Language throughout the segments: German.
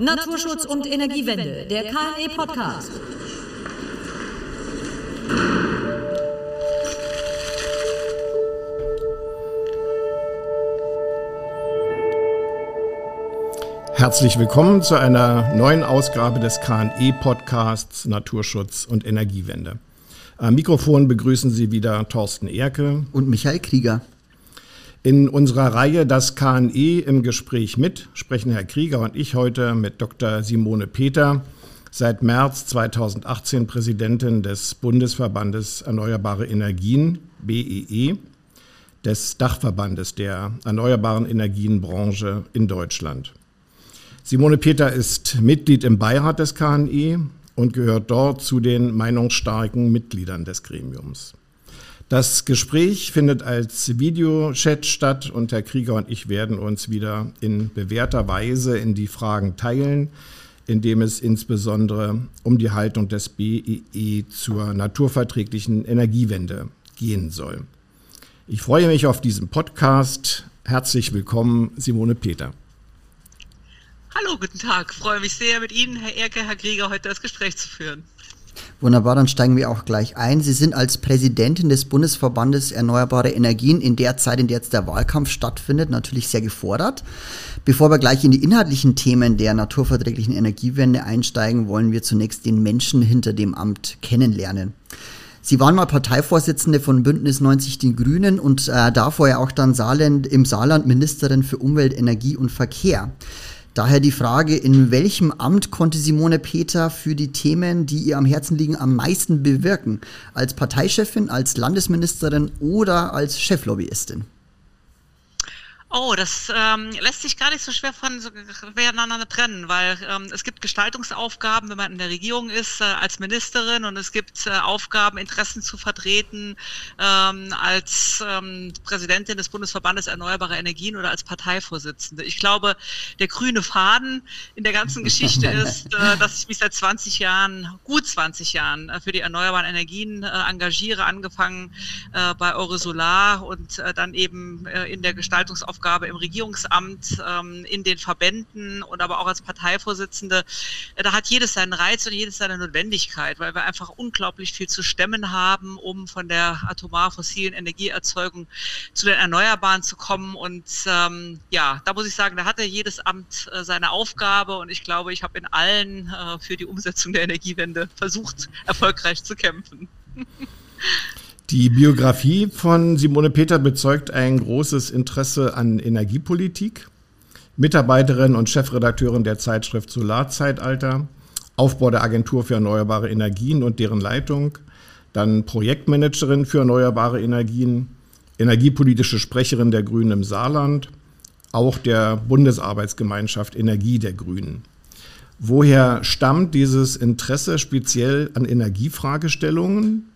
Naturschutz und Energiewende, der KNE Podcast. Herzlich willkommen zu einer neuen Ausgabe des KNE Podcasts Naturschutz und Energiewende. Am Mikrofon begrüßen Sie wieder Thorsten Erke und Michael Krieger. In unserer Reihe Das KNE im Gespräch mit sprechen Herr Krieger und ich heute mit Dr. Simone Peter, seit März 2018 Präsidentin des Bundesverbandes Erneuerbare Energien, BEE, e, des Dachverbandes der erneuerbaren Energienbranche in Deutschland. Simone Peter ist Mitglied im Beirat des KNE und gehört dort zu den meinungsstarken Mitgliedern des Gremiums. Das Gespräch findet als Videochat statt und Herr Krieger und ich werden uns wieder in bewährter Weise in die Fragen teilen, indem es insbesondere um die Haltung des BEE e zur naturverträglichen Energiewende gehen soll. Ich freue mich auf diesen Podcast. Herzlich willkommen, Simone Peter. Hallo, guten Tag. Ich freue mich sehr, mit Ihnen, Herr Erke, Herr Krieger, heute das Gespräch zu führen. Wunderbar, dann steigen wir auch gleich ein. Sie sind als Präsidentin des Bundesverbandes Erneuerbare Energien in der Zeit, in der jetzt der Wahlkampf stattfindet, natürlich sehr gefordert. Bevor wir gleich in die inhaltlichen Themen der naturverträglichen Energiewende einsteigen, wollen wir zunächst den Menschen hinter dem Amt kennenlernen. Sie waren mal Parteivorsitzende von Bündnis 90 Die Grünen und äh, davor ja auch dann Saarland, im Saarland Ministerin für Umwelt, Energie und Verkehr. Daher die Frage, in welchem Amt konnte Simone Peter für die Themen, die ihr am Herzen liegen, am meisten bewirken? Als Parteichefin, als Landesministerin oder als Cheflobbyistin? Oh, das ähm, lässt sich gar nicht so schwer voneinander trennen, weil ähm, es gibt Gestaltungsaufgaben, wenn man in der Regierung ist, äh, als Ministerin und es gibt äh, Aufgaben, Interessen zu vertreten ähm, als ähm, Präsidentin des Bundesverbandes Erneuerbare Energien oder als Parteivorsitzende. Ich glaube, der grüne Faden in der ganzen Geschichte ist, äh, dass ich mich seit 20 Jahren, gut 20 Jahren, äh, für die erneuerbaren Energien äh, engagiere, angefangen äh, bei Eurosolar und äh, dann eben äh, in der Gestaltungsaufgabe Aufgabe im Regierungsamt, ähm, in den Verbänden und aber auch als Parteivorsitzende. Äh, da hat jedes seinen Reiz und jedes seine Notwendigkeit, weil wir einfach unglaublich viel zu stemmen haben, um von der atomar fossilen Energieerzeugung zu den Erneuerbaren zu kommen. Und ähm, ja, da muss ich sagen, da hatte jedes Amt äh, seine Aufgabe und ich glaube, ich habe in allen äh, für die Umsetzung der Energiewende versucht, erfolgreich zu kämpfen. Die Biografie von Simone Peter bezeugt ein großes Interesse an Energiepolitik. Mitarbeiterin und Chefredakteurin der Zeitschrift Solarzeitalter, Aufbau der Agentur für erneuerbare Energien und deren Leitung, dann Projektmanagerin für erneuerbare Energien, energiepolitische Sprecherin der Grünen im Saarland, auch der Bundesarbeitsgemeinschaft Energie der Grünen. Woher stammt dieses Interesse speziell an Energiefragestellungen?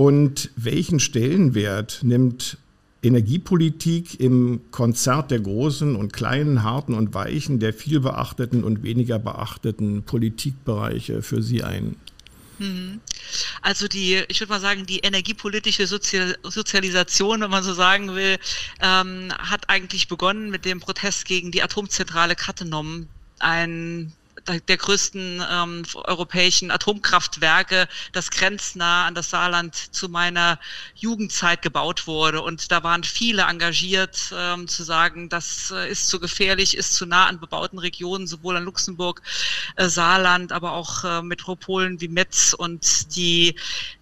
Und welchen Stellenwert nimmt Energiepolitik im Konzert der großen und kleinen, harten und weichen, der viel beachteten und weniger beachteten Politikbereiche für Sie ein? Mhm. Also die, ich würde mal sagen, die energiepolitische Sozial Sozialisation, wenn man so sagen will, ähm, hat eigentlich begonnen mit dem Protest gegen die Atomzentrale Cattenom, ein der größten ähm, europäischen Atomkraftwerke, das grenznah an das Saarland zu meiner Jugendzeit gebaut wurde. Und da waren viele engagiert, ähm, zu sagen, das äh, ist zu gefährlich, ist zu nah an bebauten Regionen, sowohl an Luxemburg, äh, Saarland, aber auch äh, Metropolen wie Metz. Und die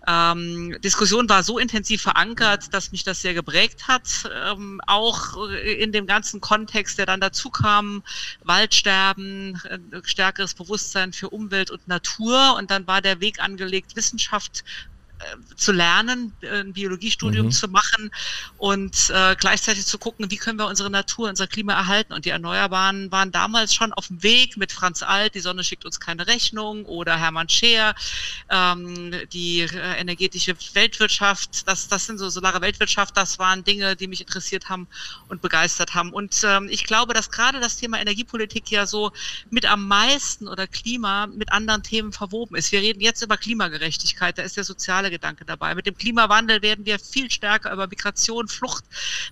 ähm, Diskussion war so intensiv verankert, dass mich das sehr geprägt hat. Ähm, auch in dem ganzen Kontext, der dann dazu kam, Waldsterben, äh, stärkeres Bewusstsein für Umwelt und Natur. Und dann war der Weg angelegt, Wissenschaft äh, zu lernen, äh, ein Biologiestudium mhm. zu machen und äh, gleichzeitig zu gucken, wie können wir unsere Natur, unser Klima erhalten. Und die Erneuerbaren waren damals schon auf dem Weg mit Franz Alt, die Sonne schickt uns keine Rechnung, oder Hermann Scheer, ähm, die äh, energetische Weltwirtschaft. Das, das sind so solare Weltwirtschaft, das waren Dinge, die mich interessiert haben und begeistert haben. Und ähm, ich glaube, dass gerade das Thema Energiepolitik ja so mit am meisten oder Klima mit anderen Themen verwoben ist. Wir reden jetzt über Klimagerechtigkeit, da ist der soziale soziale Gedanke dabei. Mit dem Klimawandel werden wir viel stärker über Migration, Flucht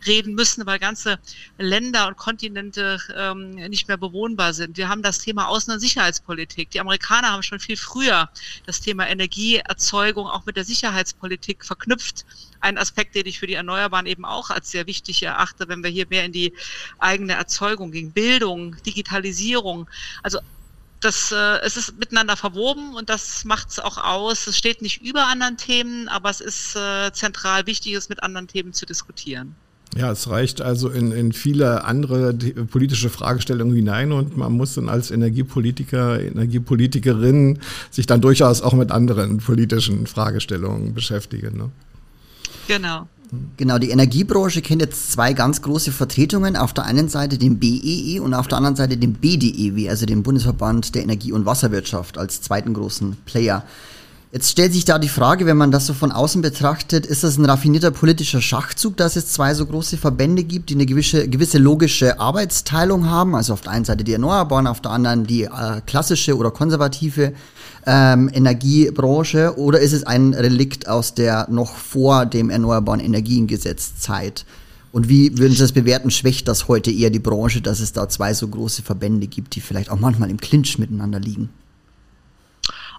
reden müssen, weil ganze Länder und Kontinente ähm, nicht mehr bewohnbar sind. Wir haben das Thema Außen- und Sicherheitspolitik. Die Amerikaner haben schon viel früher das Thema Energieerzeugung auch mit der Sicherheitspolitik verknüpft. Ein Aspekt, den ich für die Erneuerbaren eben auch als sehr wichtig erachte, wenn wir hier mehr in die eigene Erzeugung gehen. Bildung, Digitalisierung. Also das, äh, es ist miteinander verwoben und das macht es auch aus. Es steht nicht über anderen Themen, aber es ist äh, zentral wichtig, es mit anderen Themen zu diskutieren. Ja, es reicht also in, in viele andere politische Fragestellungen hinein und man muss dann als Energiepolitiker, Energiepolitikerin sich dann durchaus auch mit anderen politischen Fragestellungen beschäftigen. Ne? Genau. Genau, die Energiebranche kennt jetzt zwei ganz große Vertretungen. Auf der einen Seite den BEE e und auf der anderen Seite den BDEW, also den Bundesverband der Energie- und Wasserwirtschaft als zweiten großen Player. Jetzt stellt sich da die Frage, wenn man das so von außen betrachtet, ist das ein raffinierter politischer Schachzug, dass es zwei so große Verbände gibt, die eine gewisse, gewisse logische Arbeitsteilung haben? Also auf der einen Seite die Erneuerbaren, auf der anderen die äh, klassische oder konservative ähm, Energiebranche? Oder ist es ein Relikt aus der noch vor dem Erneuerbaren Energiengesetz Zeit? Und wie würden Sie das bewerten? Schwächt das heute eher die Branche, dass es da zwei so große Verbände gibt, die vielleicht auch manchmal im Clinch miteinander liegen?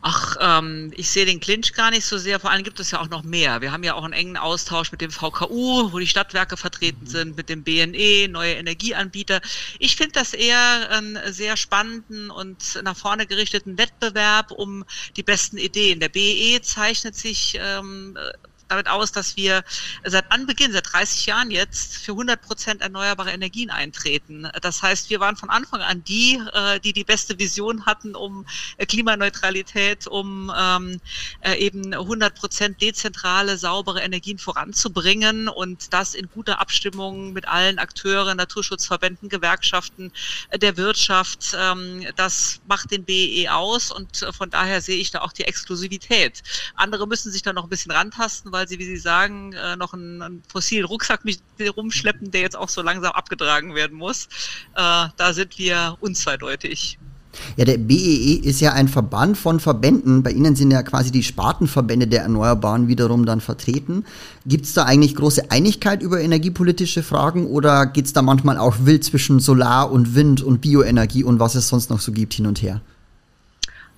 Ach, ähm, ich sehe den Clinch gar nicht so sehr. Vor allem gibt es ja auch noch mehr. Wir haben ja auch einen engen Austausch mit dem VKU, wo die Stadtwerke vertreten mhm. sind, mit dem BNE, neue Energieanbieter. Ich finde das eher einen sehr spannenden und nach vorne gerichteten Wettbewerb um die besten Ideen. Der BE zeichnet sich ähm, damit aus, dass wir seit Anbeginn, seit 30 Jahren jetzt, für 100 Prozent erneuerbare Energien eintreten. Das heißt, wir waren von Anfang an die, äh, die die beste Vision hatten, um äh, Klimaneutralität, um ähm, äh, eben 100 Prozent dezentrale, saubere Energien voranzubringen und das in guter Abstimmung mit allen Akteuren, Naturschutzverbänden, Gewerkschaften, der Wirtschaft. Ähm, das macht den BE aus und von daher sehe ich da auch die Exklusivität. Andere müssen sich da noch ein bisschen rantasten, weil sie, wie Sie sagen, äh, noch einen, einen fossilen Rucksack mit rumschleppen, der jetzt auch so langsam abgetragen werden muss. Äh, da sind wir unzweideutig. Ja, der BEE e ist ja ein Verband von Verbänden. Bei Ihnen sind ja quasi die Spartenverbände der Erneuerbaren wiederum dann vertreten. Gibt es da eigentlich große Einigkeit über energiepolitische Fragen oder geht es da manchmal auch wild zwischen Solar und Wind und Bioenergie und was es sonst noch so gibt hin und her?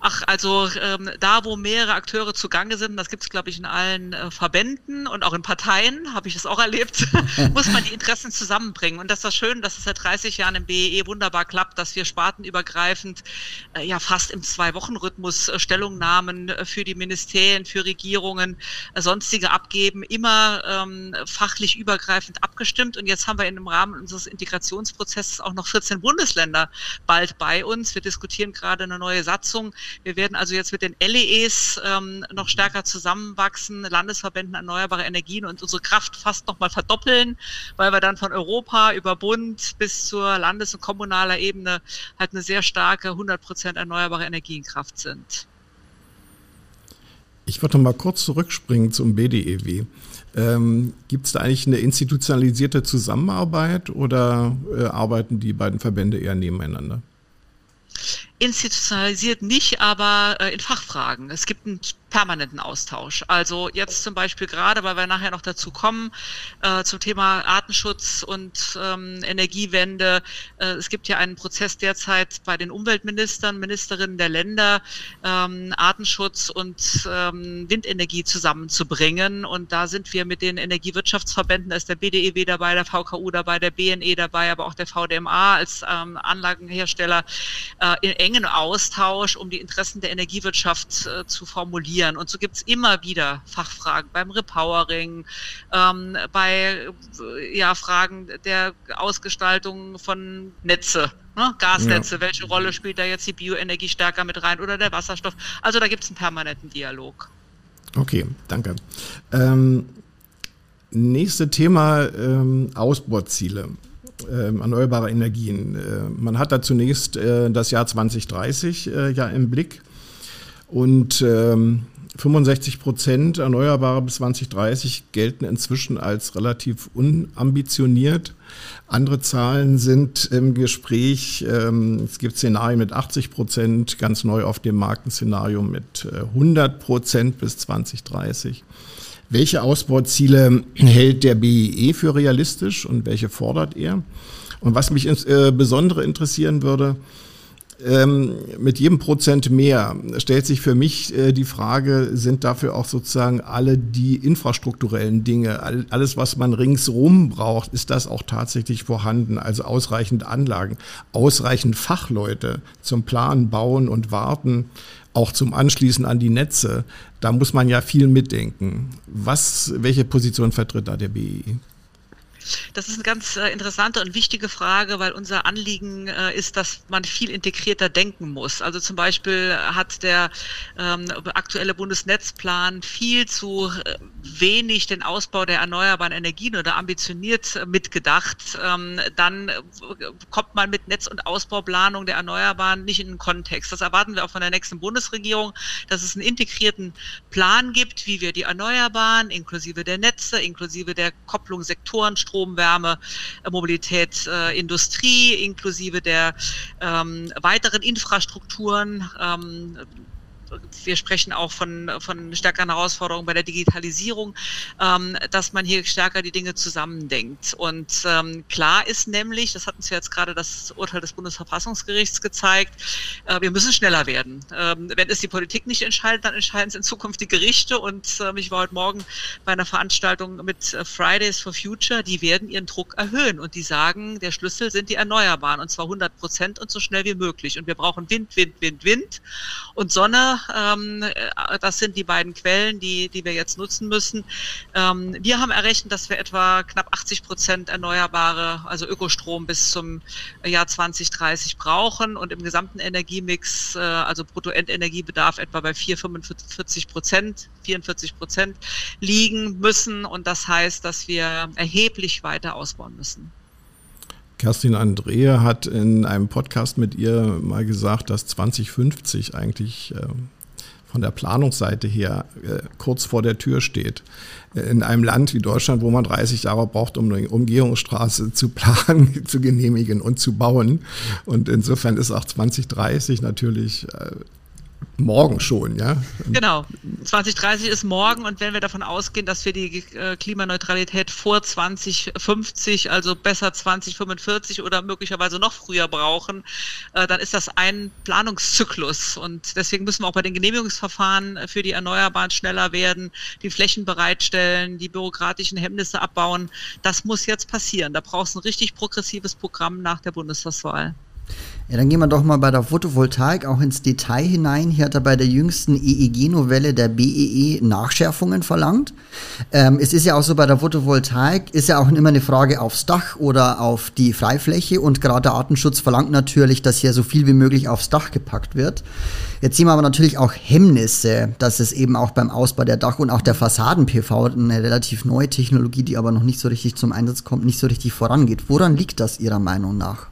Ach, also ähm, da, wo mehrere Akteure zugange sind, das gibt es, glaube ich, in allen äh, Verbänden und auch in Parteien, habe ich das auch erlebt, muss man die Interessen zusammenbringen. Und das ist das Schön, dass es seit 30 Jahren im BEE e wunderbar klappt, dass wir spartenübergreifend äh, ja fast im Zwei-Wochen-Rhythmus äh, Stellungnahmen äh, für die Ministerien, für Regierungen, äh, sonstige abgeben, immer ähm, fachlich übergreifend abgestimmt. Und jetzt haben wir in dem Rahmen unseres Integrationsprozesses auch noch 14 Bundesländer bald bei uns. Wir diskutieren gerade eine neue Satzung wir werden also jetzt mit den LEEs ähm, noch stärker zusammenwachsen, Landesverbänden erneuerbare Energien und unsere Kraft fast nochmal verdoppeln, weil wir dann von Europa über Bund bis zur Landes- und kommunaler Ebene halt eine sehr starke 100 Prozent erneuerbare Energienkraft sind. Ich würde mal kurz zurückspringen zum BDEW. Ähm, Gibt es da eigentlich eine institutionalisierte Zusammenarbeit oder äh, arbeiten die beiden Verbände eher nebeneinander? Institutionalisiert nicht, aber äh, in Fachfragen. Es gibt einen permanenten Austausch. Also jetzt zum Beispiel gerade, weil wir nachher noch dazu kommen, äh, zum Thema Artenschutz und ähm, Energiewende. Äh, es gibt ja einen Prozess derzeit bei den Umweltministern, Ministerinnen der Länder, ähm, Artenschutz und ähm, Windenergie zusammenzubringen. Und da sind wir mit den Energiewirtschaftsverbänden, da ist der BDEW dabei, der VKU dabei, der BNE dabei, aber auch der VDMA als ähm, Anlagenhersteller äh, in engen Austausch, um die Interessen der Energiewirtschaft äh, zu formulieren. Und so gibt es immer wieder Fachfragen beim Repowering, ähm, bei ja, Fragen der Ausgestaltung von Netze. Ne? Gasnetze, ja. welche Rolle spielt da jetzt die Bioenergie stärker mit rein oder der Wasserstoff? Also da gibt es einen permanenten Dialog. Okay, danke. Ähm, nächste Thema ähm, Ausbauziele äh, erneuerbare Energien. Äh, man hat da zunächst äh, das Jahr 2030 äh, ja im Blick. Und ähm, 65 Prozent Erneuerbare bis 2030 gelten inzwischen als relativ unambitioniert. Andere Zahlen sind im Gespräch. Ähm, es gibt Szenarien mit 80 Prozent, ganz neu auf dem Markt ein Szenario mit 100 äh, Prozent bis 2030. Welche Ausbauziele hält der BIE für realistisch und welche fordert er? Und was mich insbesondere äh, interessieren würde, ähm, mit jedem Prozent mehr stellt sich für mich äh, die Frage, sind dafür auch sozusagen alle die infrastrukturellen Dinge, all, alles, was man ringsrum braucht, ist das auch tatsächlich vorhanden? Also ausreichend Anlagen, ausreichend Fachleute zum Planen, Bauen und Warten, auch zum Anschließen an die Netze. Da muss man ja viel mitdenken. Was, welche Position vertritt da der BI? Das ist eine ganz äh, interessante und wichtige Frage, weil unser Anliegen äh, ist, dass man viel integrierter denken muss. Also zum Beispiel hat der ähm, aktuelle Bundesnetzplan viel zu äh, wenig den Ausbau der erneuerbaren Energien oder ambitioniert äh, mitgedacht. Ähm, dann äh, kommt man mit Netz- und Ausbauplanung der Erneuerbaren nicht in den Kontext. Das erwarten wir auch von der nächsten Bundesregierung, dass es einen integrierten Plan gibt, wie wir die Erneuerbaren inklusive der Netze, inklusive der Kopplung Sektoren, Strom, Wärme, äh, Mobilität, Industrie, inklusive der ähm, weiteren Infrastrukturen, ähm, wir sprechen auch von, von stärkeren Herausforderungen bei der Digitalisierung, ähm, dass man hier stärker die Dinge zusammendenkt. Und ähm, klar ist nämlich, das hat uns ja jetzt gerade das Urteil des Bundesverfassungsgerichts gezeigt, äh, wir müssen schneller werden. Ähm, wenn es die Politik nicht entscheidet, dann entscheiden es in Zukunft die Gerichte. Und äh, ich war heute Morgen bei einer Veranstaltung mit äh, Fridays for Future, die werden ihren Druck erhöhen und die sagen, der Schlüssel sind die Erneuerbaren und zwar 100 Prozent und so schnell wie möglich. Und wir brauchen Wind, Wind, Wind, Wind und Sonne ähm, äh, das sind die beiden Quellen, die, die wir jetzt nutzen müssen. Ähm, wir haben errechnet, dass wir etwa knapp 80 Prozent erneuerbare, also Ökostrom bis zum Jahr 2030 brauchen und im gesamten Energiemix, äh, also Bruttoendenergiebedarf etwa bei 4, 45 Prozent, 44 Prozent liegen müssen. Und das heißt, dass wir erheblich weiter ausbauen müssen. Kerstin Andrea hat in einem Podcast mit ihr mal gesagt, dass 2050 eigentlich äh, von der Planungsseite her äh, kurz vor der Tür steht. In einem Land wie Deutschland, wo man 30 Jahre braucht, um eine Umgehungsstraße zu planen, zu genehmigen und zu bauen. Und insofern ist auch 2030 natürlich äh, morgen schon, ja? Genau. 2030 ist morgen und wenn wir davon ausgehen, dass wir die äh, Klimaneutralität vor 2050, also besser 2045 oder möglicherweise noch früher brauchen, äh, dann ist das ein Planungszyklus und deswegen müssen wir auch bei den Genehmigungsverfahren für die Erneuerbaren schneller werden, die Flächen bereitstellen, die bürokratischen Hemmnisse abbauen. Das muss jetzt passieren. Da brauchst du ein richtig progressives Programm nach der Bundestagswahl. Ja, dann gehen wir doch mal bei der Photovoltaik auch ins Detail hinein. Hier hat er bei der jüngsten EEG-Novelle der BEE e Nachschärfungen verlangt. Ähm, es ist ja auch so, bei der Photovoltaik ist ja auch immer eine Frage aufs Dach oder auf die Freifläche und gerade der Artenschutz verlangt natürlich, dass hier so viel wie möglich aufs Dach gepackt wird. Jetzt sehen wir aber natürlich auch Hemmnisse, dass es eben auch beim Ausbau der Dach- und auch der Fassaden-PV, eine relativ neue Technologie, die aber noch nicht so richtig zum Einsatz kommt, nicht so richtig vorangeht. Woran liegt das Ihrer Meinung nach?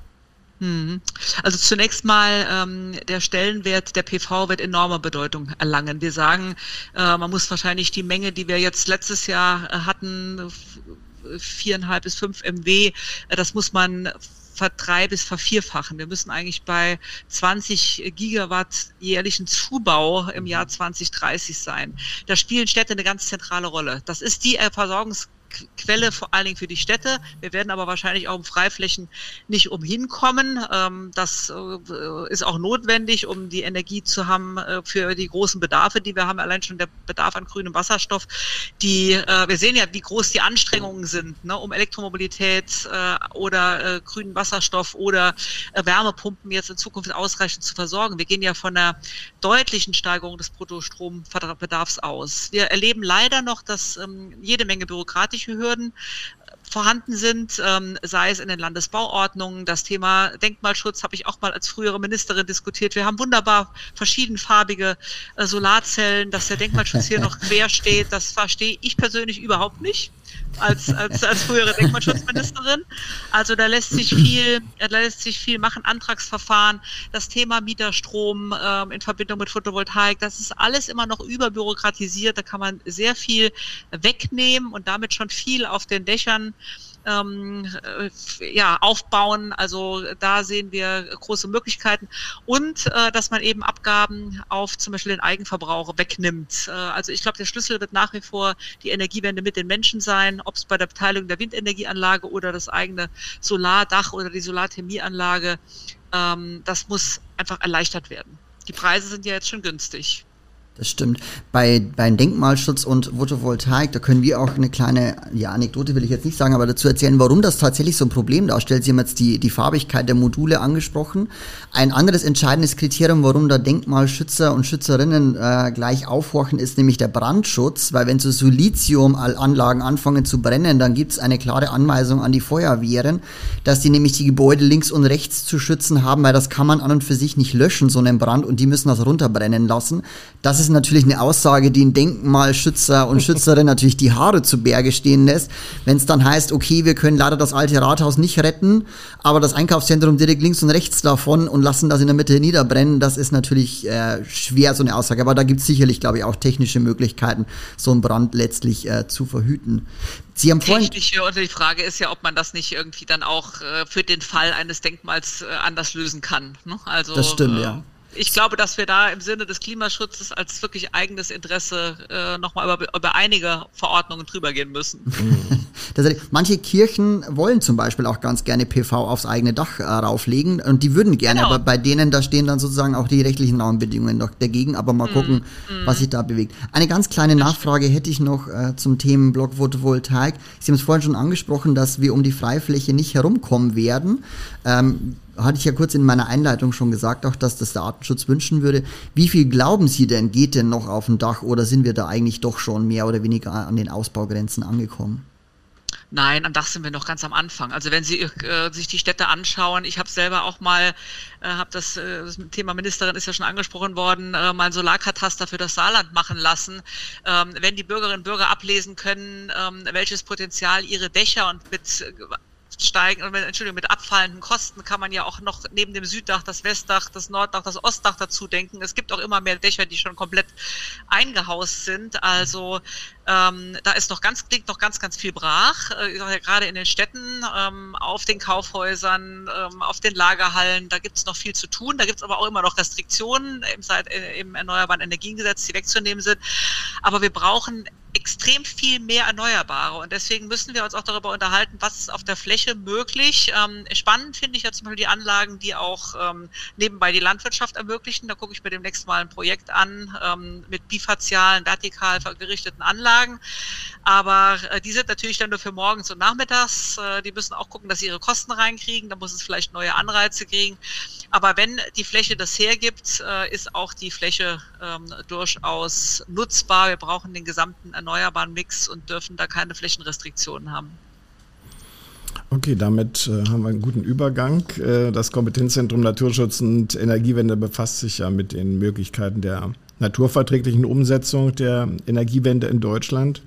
Mhm. Also zunächst mal, ähm, der Stellenwert der PV wird enorme Bedeutung erlangen. Wir sagen, äh, man muss wahrscheinlich die Menge, die wir jetzt letztes Jahr äh, hatten, viereinhalb bis fünf MW, äh, das muss man verdrei- bis vervierfachen. Wir müssen eigentlich bei 20 Gigawatt jährlichen Zubau im Jahr 2030 sein. Da spielen Städte eine ganz zentrale Rolle. Das ist die Versorgungs Quelle vor allen Dingen für die Städte. Wir werden aber wahrscheinlich auch um Freiflächen nicht umhin kommen. Ähm, das äh, ist auch notwendig, um die Energie zu haben äh, für die großen Bedarfe, die wir haben. Allein schon der Bedarf an grünem Wasserstoff. Die, äh, wir sehen ja, wie groß die Anstrengungen sind, ne, um Elektromobilität oder grünen Wasserstoff oder Wärmepumpen jetzt in Zukunft ausreichend zu versorgen. Wir gehen ja von einer deutlichen Steigerung des Bruttostrombedarfs aus. Wir erleben leider noch, dass ähm, jede Menge bürokratische Hürden vorhanden sind, ähm, sei es in den Landesbauordnungen. Das Thema Denkmalschutz habe ich auch mal als frühere Ministerin diskutiert. Wir haben wunderbar verschiedenfarbige äh, Solarzellen, dass der Denkmalschutz hier noch quer steht. Das verstehe ich persönlich überhaupt nicht als, als, als frühere Denkmalschutzministerin. Also da lässt sich viel, da lässt sich viel machen, Antragsverfahren, das Thema Mieterstrom ähm, in Verbindung mit Photovoltaik, das ist alles immer noch überbürokratisiert. Da kann man sehr viel wegnehmen und damit schon viel auf den Dächern ähm, äh, ja, aufbauen. Also da sehen wir große Möglichkeiten. Und äh, dass man eben Abgaben auf zum Beispiel den Eigenverbrauch wegnimmt. Äh, also ich glaube, der Schlüssel wird nach wie vor die Energiewende mit den Menschen sein, ob es bei der Beteiligung der Windenergieanlage oder das eigene Solardach oder die Solarthermieanlage. Ähm, das muss einfach erleichtert werden. Die Preise sind ja jetzt schon günstig. Das stimmt. Bei, bei Denkmalschutz und Photovoltaik, da können wir auch eine kleine, ja, Anekdote will ich jetzt nicht sagen, aber dazu erzählen, warum das tatsächlich so ein Problem darstellt. Sie haben jetzt die, die Farbigkeit der Module angesprochen. Ein anderes entscheidendes Kriterium, warum da Denkmalschützer und Schützerinnen äh, gleich aufhorchen, ist nämlich der Brandschutz, weil wenn so Siliziumanlagen anfangen zu brennen, dann gibt es eine klare Anweisung an die Feuerwehren, dass die nämlich die Gebäude links und rechts zu schützen haben, weil das kann man an und für sich nicht löschen, so einen Brand, und die müssen das runterbrennen lassen. Das ist ist natürlich eine Aussage, die ein Denkmalschützer und Schützerin natürlich die Haare zu Berge stehen lässt. Wenn es dann heißt, okay, wir können leider das alte Rathaus nicht retten, aber das Einkaufszentrum direkt links und rechts davon und lassen das in der Mitte niederbrennen, das ist natürlich äh, schwer, so eine Aussage. Aber da gibt es sicherlich, glaube ich, auch technische Möglichkeiten, so einen Brand letztlich äh, zu verhüten. Sie haben vorhin Technische und die Frage ist ja, ob man das nicht irgendwie dann auch äh, für den Fall eines Denkmals äh, anders lösen kann. Ne? Also, das stimmt, ja ich glaube, dass wir da im Sinne des Klimaschutzes als wirklich eigenes Interesse äh, nochmal über, über einige Verordnungen drüber gehen müssen. manche Kirchen wollen zum Beispiel auch ganz gerne PV aufs eigene Dach äh, rauflegen und die würden gerne, genau. aber bei denen, da stehen dann sozusagen auch die rechtlichen Rahmenbedingungen noch dagegen, aber mal mm, gucken, mm. was sich da bewegt. Eine ganz kleine Nachfrage hätte ich noch äh, zum Themenblock Photovoltaik. Sie haben es vorhin schon angesprochen, dass wir um die Freifläche nicht herumkommen werden. Ähm, hatte ich ja kurz in meiner Einleitung schon gesagt, auch dass das der Artenschutz wünschen würde. Wie viel glauben Sie denn, geht denn noch auf dem Dach oder sind wir da eigentlich doch schon mehr oder weniger an den Ausbaugrenzen angekommen? Nein, am Dach sind wir noch ganz am Anfang. Also wenn Sie äh, sich die Städte anschauen, ich habe selber auch mal, äh, habe das, äh, das Thema Ministerin ist ja schon angesprochen worden, äh, mal ein Solarkataster für das Saarland machen lassen. Ähm, wenn die Bürgerinnen und Bürger ablesen können, ähm, welches Potenzial ihre Dächer und mit steigen, Entschuldigung, mit abfallenden Kosten kann man ja auch noch neben dem Süddach das Westdach, das Norddach, das Ostdach dazu denken. Es gibt auch immer mehr Dächer, die schon komplett eingehaust sind. Also ähm, da ist noch ganz, liegt noch ganz, ganz viel brach, äh, gerade in den Städten, ähm, auf den Kaufhäusern, ähm, auf den Lagerhallen. Da gibt es noch viel zu tun. Da gibt es aber auch immer noch Restriktionen im, äh, im Erneuerbaren Energiengesetz, die wegzunehmen sind. Aber wir brauchen extrem viel mehr Erneuerbare. Und deswegen müssen wir uns auch darüber unterhalten, was ist auf der Fläche möglich. Ähm, spannend finde ich ja zum Beispiel die Anlagen, die auch ähm, nebenbei die Landwirtschaft ermöglichen. Da gucke ich mir demnächst mal ein Projekt an ähm, mit bifazialen, vertikal gerichteten Anlagen. Aber äh, die sind natürlich dann nur für morgens und nachmittags. Äh, die müssen auch gucken, dass sie ihre Kosten reinkriegen. Da muss es vielleicht neue Anreize kriegen. Aber wenn die Fläche das hergibt, äh, ist auch die Fläche ähm, durchaus nutzbar. Wir brauchen den gesamten erneuerbaren Mix und dürfen da keine Flächenrestriktionen haben. Okay, damit äh, haben wir einen guten Übergang. Äh, das Kompetenzzentrum Naturschutz und Energiewende befasst sich ja mit den Möglichkeiten der naturverträglichen Umsetzung der Energiewende in Deutschland.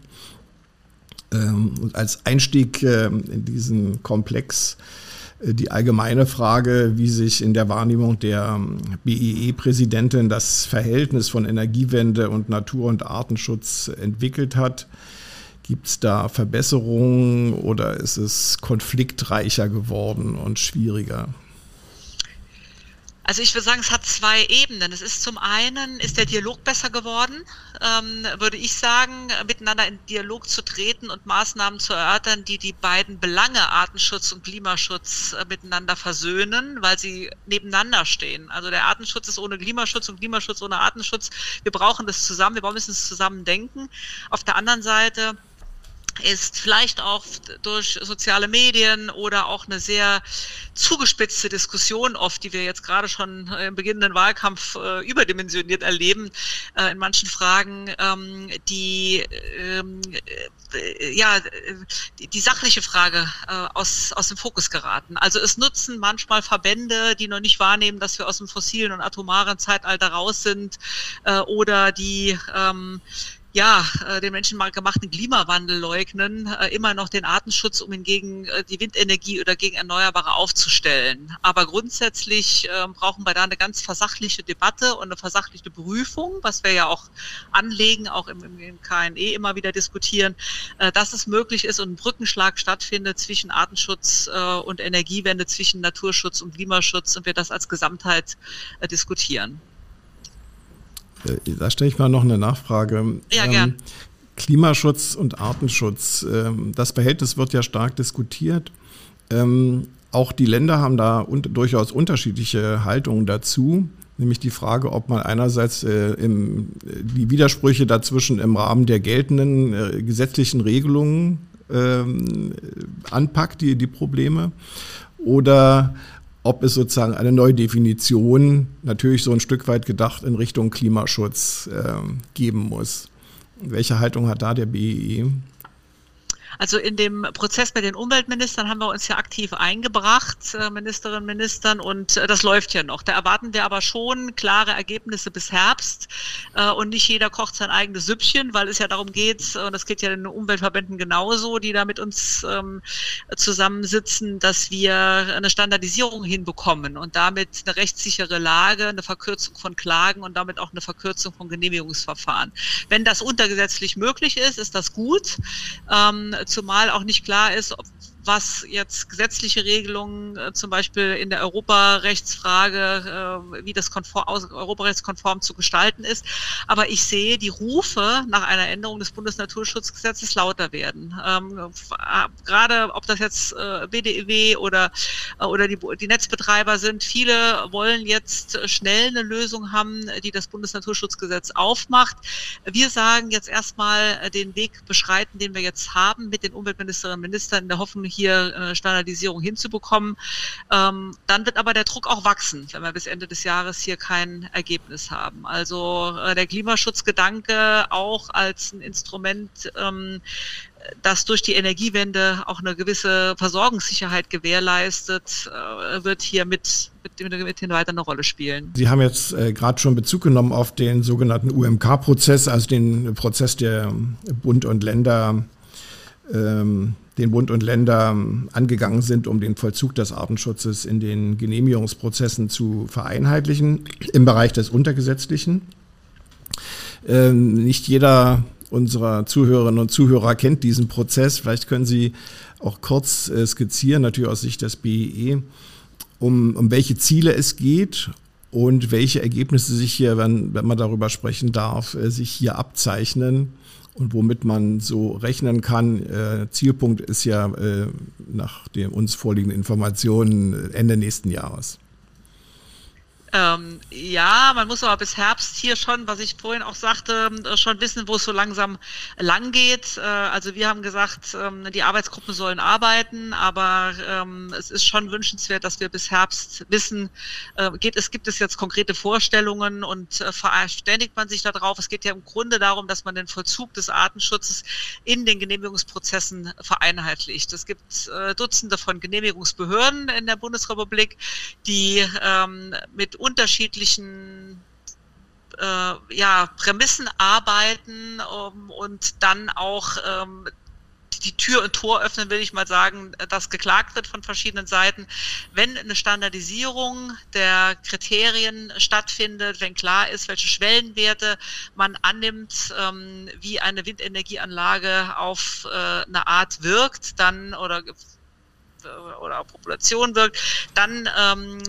Ähm, als Einstieg äh, in diesen Komplex die allgemeine Frage, wie sich in der Wahrnehmung der ähm, BEE-Präsidentin das Verhältnis von Energiewende und Natur- und Artenschutz entwickelt hat. Gibt es da Verbesserungen oder ist es konfliktreicher geworden und schwieriger? Also ich würde sagen, es hat zwei Ebenen. Es ist zum einen, ist der Dialog besser geworden, ähm, würde ich sagen, miteinander in Dialog zu treten und Maßnahmen zu erörtern, die die beiden Belange Artenschutz und Klimaschutz äh, miteinander versöhnen, weil sie nebeneinander stehen. Also der Artenschutz ist ohne Klimaschutz und Klimaschutz ohne Artenschutz. Wir brauchen das zusammen, wir müssen es zusammen denken. Auf der anderen Seite ist vielleicht auch durch soziale Medien oder auch eine sehr zugespitzte Diskussion oft, die wir jetzt gerade schon im beginnenden Wahlkampf äh, überdimensioniert erleben, äh, in manchen Fragen, ähm, die ähm, äh, ja die, die, sachliche Frage äh, aus, aus dem Fokus geraten. Also es nutzen manchmal Verbände, die noch nicht wahrnehmen, dass wir aus dem fossilen und atomaren Zeitalter raus sind äh, oder die ähm, ja, äh, den menschengemachten Klimawandel leugnen, äh, immer noch den Artenschutz, um ihn gegen äh, die Windenergie oder gegen Erneuerbare aufzustellen. Aber grundsätzlich äh, brauchen wir da eine ganz versachliche Debatte und eine versachliche Prüfung, was wir ja auch anlegen, auch im, im KNE immer wieder diskutieren, äh, dass es möglich ist und ein Brückenschlag stattfindet zwischen Artenschutz äh, und Energiewende, zwischen Naturschutz und Klimaschutz und wir das als Gesamtheit äh, diskutieren. Äh, da stelle ich mal noch eine Nachfrage. Ja, gern. Ähm, Klimaschutz und Artenschutz, ähm, das Verhältnis wird ja stark diskutiert. Ähm, auch die Länder haben da durchaus unterschiedliche Haltungen dazu. Nämlich die Frage, ob man einerseits äh, im, die Widersprüche dazwischen im Rahmen der geltenden äh, gesetzlichen Regelungen ähm, anpackt, die, die Probleme, oder ob es sozusagen eine neue Definition, natürlich so ein Stück weit gedacht in Richtung Klimaschutz, äh, geben muss. Welche Haltung hat da der BEE? Also in dem Prozess bei den Umweltministern haben wir uns ja aktiv eingebracht, äh, Ministerinnen und Ministern, und äh, das läuft ja noch. Da erwarten wir aber schon klare Ergebnisse bis Herbst äh, und nicht jeder kocht sein eigenes Süppchen, weil es ja darum geht, und das geht ja den Umweltverbänden genauso, die da mit uns ähm, zusammensitzen, dass wir eine Standardisierung hinbekommen und damit eine rechtssichere Lage, eine Verkürzung von Klagen und damit auch eine Verkürzung von Genehmigungsverfahren. Wenn das untergesetzlich möglich ist, ist das gut. Ähm, zumal auch nicht klar ist, ob was jetzt gesetzliche Regelungen äh, zum Beispiel in der Europarechtsfrage, äh, wie das konform, europarechtskonform zu gestalten ist. Aber ich sehe die Rufe nach einer Änderung des Bundesnaturschutzgesetzes lauter werden. Ähm, äh, gerade ob das jetzt äh, BDEW oder, äh, oder die, die Netzbetreiber sind, viele wollen jetzt schnell eine Lösung haben, die das Bundesnaturschutzgesetz aufmacht. Wir sagen jetzt erstmal äh, den Weg beschreiten, den wir jetzt haben mit den Umweltministerinnen und Ministern in der Hoffnung, hier äh, Standardisierung hinzubekommen. Ähm, dann wird aber der Druck auch wachsen, wenn wir bis Ende des Jahres hier kein Ergebnis haben. Also äh, der Klimaschutzgedanke auch als ein Instrument, ähm, das durch die Energiewende auch eine gewisse Versorgungssicherheit gewährleistet, äh, wird hier mit, mit, weiter eine Rolle spielen. Sie haben jetzt äh, gerade schon Bezug genommen auf den sogenannten UMK-Prozess, also den Prozess der Bund und Länder ähm, den Bund und Länder ähm, angegangen sind, um den Vollzug des Artenschutzes in den Genehmigungsprozessen zu vereinheitlichen im Bereich des Untergesetzlichen. Ähm, nicht jeder unserer Zuhörerinnen und Zuhörer kennt diesen Prozess. Vielleicht können Sie auch kurz äh, skizzieren, natürlich aus Sicht des BEE, e, um, um welche Ziele es geht und welche Ergebnisse sich hier, wenn, wenn man darüber sprechen darf, äh, sich hier abzeichnen und womit man so rechnen kann. Äh, Zielpunkt ist ja äh, nach den uns vorliegenden Informationen Ende nächsten Jahres. Ähm, ja, man muss aber bis Herbst hier schon, was ich vorhin auch sagte, äh, schon wissen, wo es so langsam lang geht. Äh, also wir haben gesagt, ähm, die Arbeitsgruppen sollen arbeiten, aber ähm, es ist schon wünschenswert, dass wir bis Herbst wissen, äh, geht es, gibt es jetzt konkrete Vorstellungen und äh, verständigt man sich darauf. Es geht ja im Grunde darum, dass man den Vollzug des Artenschutzes in den Genehmigungsprozessen vereinheitlicht. Es gibt Dutzende von Genehmigungsbehörden in der Bundesrepublik, die ähm, mit unterschiedlichen äh, ja, Prämissen arbeiten um, und dann auch ähm, die Tür und Tor öffnen, will ich mal sagen, dass geklagt wird von verschiedenen Seiten. Wenn eine Standardisierung der Kriterien stattfindet, wenn klar ist, welche Schwellenwerte man annimmt, ähm, wie eine Windenergieanlage auf äh, eine Art wirkt, dann oder oder Population wirkt, dann ähm,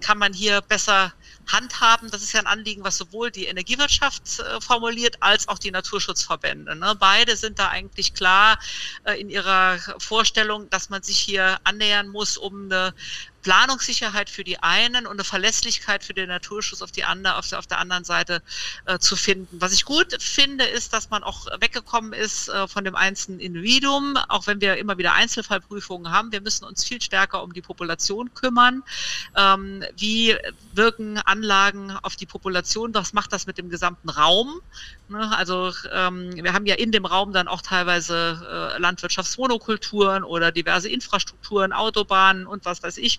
kann man hier besser handhaben. Das ist ja ein Anliegen, was sowohl die Energiewirtschaft äh, formuliert als auch die Naturschutzverbände. Ne? Beide sind da eigentlich klar äh, in ihrer Vorstellung, dass man sich hier annähern muss, um eine Planungssicherheit für die einen und eine Verlässlichkeit für den Naturschutz auf, die andere, auf, der, auf der anderen Seite äh, zu finden. Was ich gut finde, ist, dass man auch weggekommen ist äh, von dem einzelnen Individuum, auch wenn wir immer wieder Einzelfallprüfungen haben. Wir müssen uns viel stärker um die Population kümmern. Ähm, wie wirken Anlagen auf die Population? Was macht das mit dem gesamten Raum? Ne? Also ähm, wir haben ja in dem Raum dann auch teilweise äh, Landwirtschaftsmonokulturen oder diverse Infrastrukturen, Autobahnen und was weiß ich.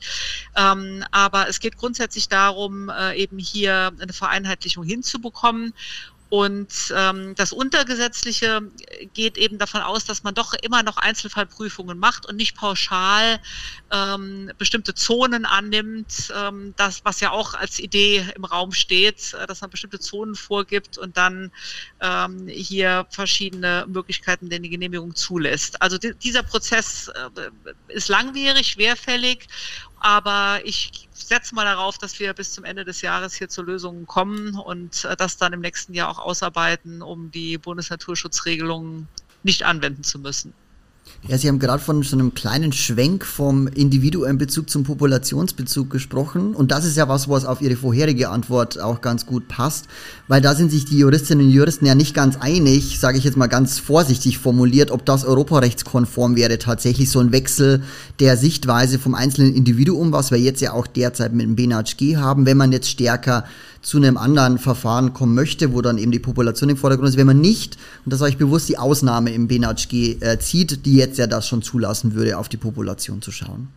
Ähm, aber es geht grundsätzlich darum, äh, eben hier eine Vereinheitlichung hinzubekommen. Und ähm, das Untergesetzliche geht eben davon aus, dass man doch immer noch Einzelfallprüfungen macht und nicht pauschal ähm, bestimmte Zonen annimmt, ähm, das, was ja auch als Idee im Raum steht, äh, dass man bestimmte Zonen vorgibt und dann ähm, hier verschiedene Möglichkeiten der Genehmigung zulässt. Also dieser Prozess äh, ist langwierig, schwerfällig aber ich setze mal darauf, dass wir bis zum Ende des Jahres hier zu Lösungen kommen und äh, das dann im nächsten Jahr auch ausarbeiten, um die Bundesnaturschutzregelungen nicht anwenden zu müssen. Ja, Sie haben gerade von so einem kleinen Schwenk vom Individuumbezug zum Populationsbezug gesprochen. Und das ist ja was, was auf Ihre vorherige Antwort auch ganz gut passt, weil da sind sich die Juristinnen und Juristen ja nicht ganz einig, sage ich jetzt mal ganz vorsichtig formuliert, ob das europarechtskonform wäre, tatsächlich so ein Wechsel der Sichtweise vom einzelnen Individuum, was wir jetzt ja auch derzeit mit dem BNHG haben, wenn man jetzt stärker zu einem anderen Verfahren kommen möchte, wo dann eben die Population im Vordergrund ist, wenn man nicht, und das sage ich bewusst, die Ausnahme im BNHG äh, zieht, die jetzt ja das schon zulassen würde, auf die Population zu schauen.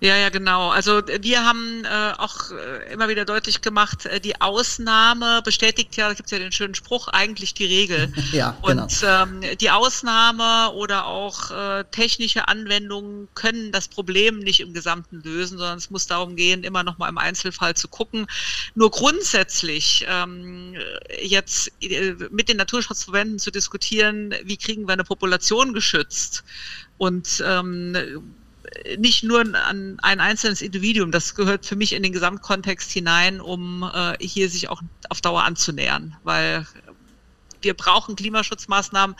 Ja, ja, genau. Also wir haben äh, auch äh, immer wieder deutlich gemacht, äh, die Ausnahme bestätigt ja, da gibt es ja den schönen Spruch, eigentlich die Regel. ja, genau. Und ähm, die Ausnahme oder auch äh, technische Anwendungen können das Problem nicht im Gesamten lösen, sondern es muss darum gehen, immer noch mal im Einzelfall zu gucken. Nur grundsätzlich ähm, jetzt äh, mit den Naturschutzverbänden zu diskutieren, wie kriegen wir eine Population geschützt und ähm, nicht nur an ein einzelnes Individuum, das gehört für mich in den Gesamtkontext hinein, um äh, hier sich auch auf Dauer anzunähern, weil wir brauchen Klimaschutzmaßnahmen,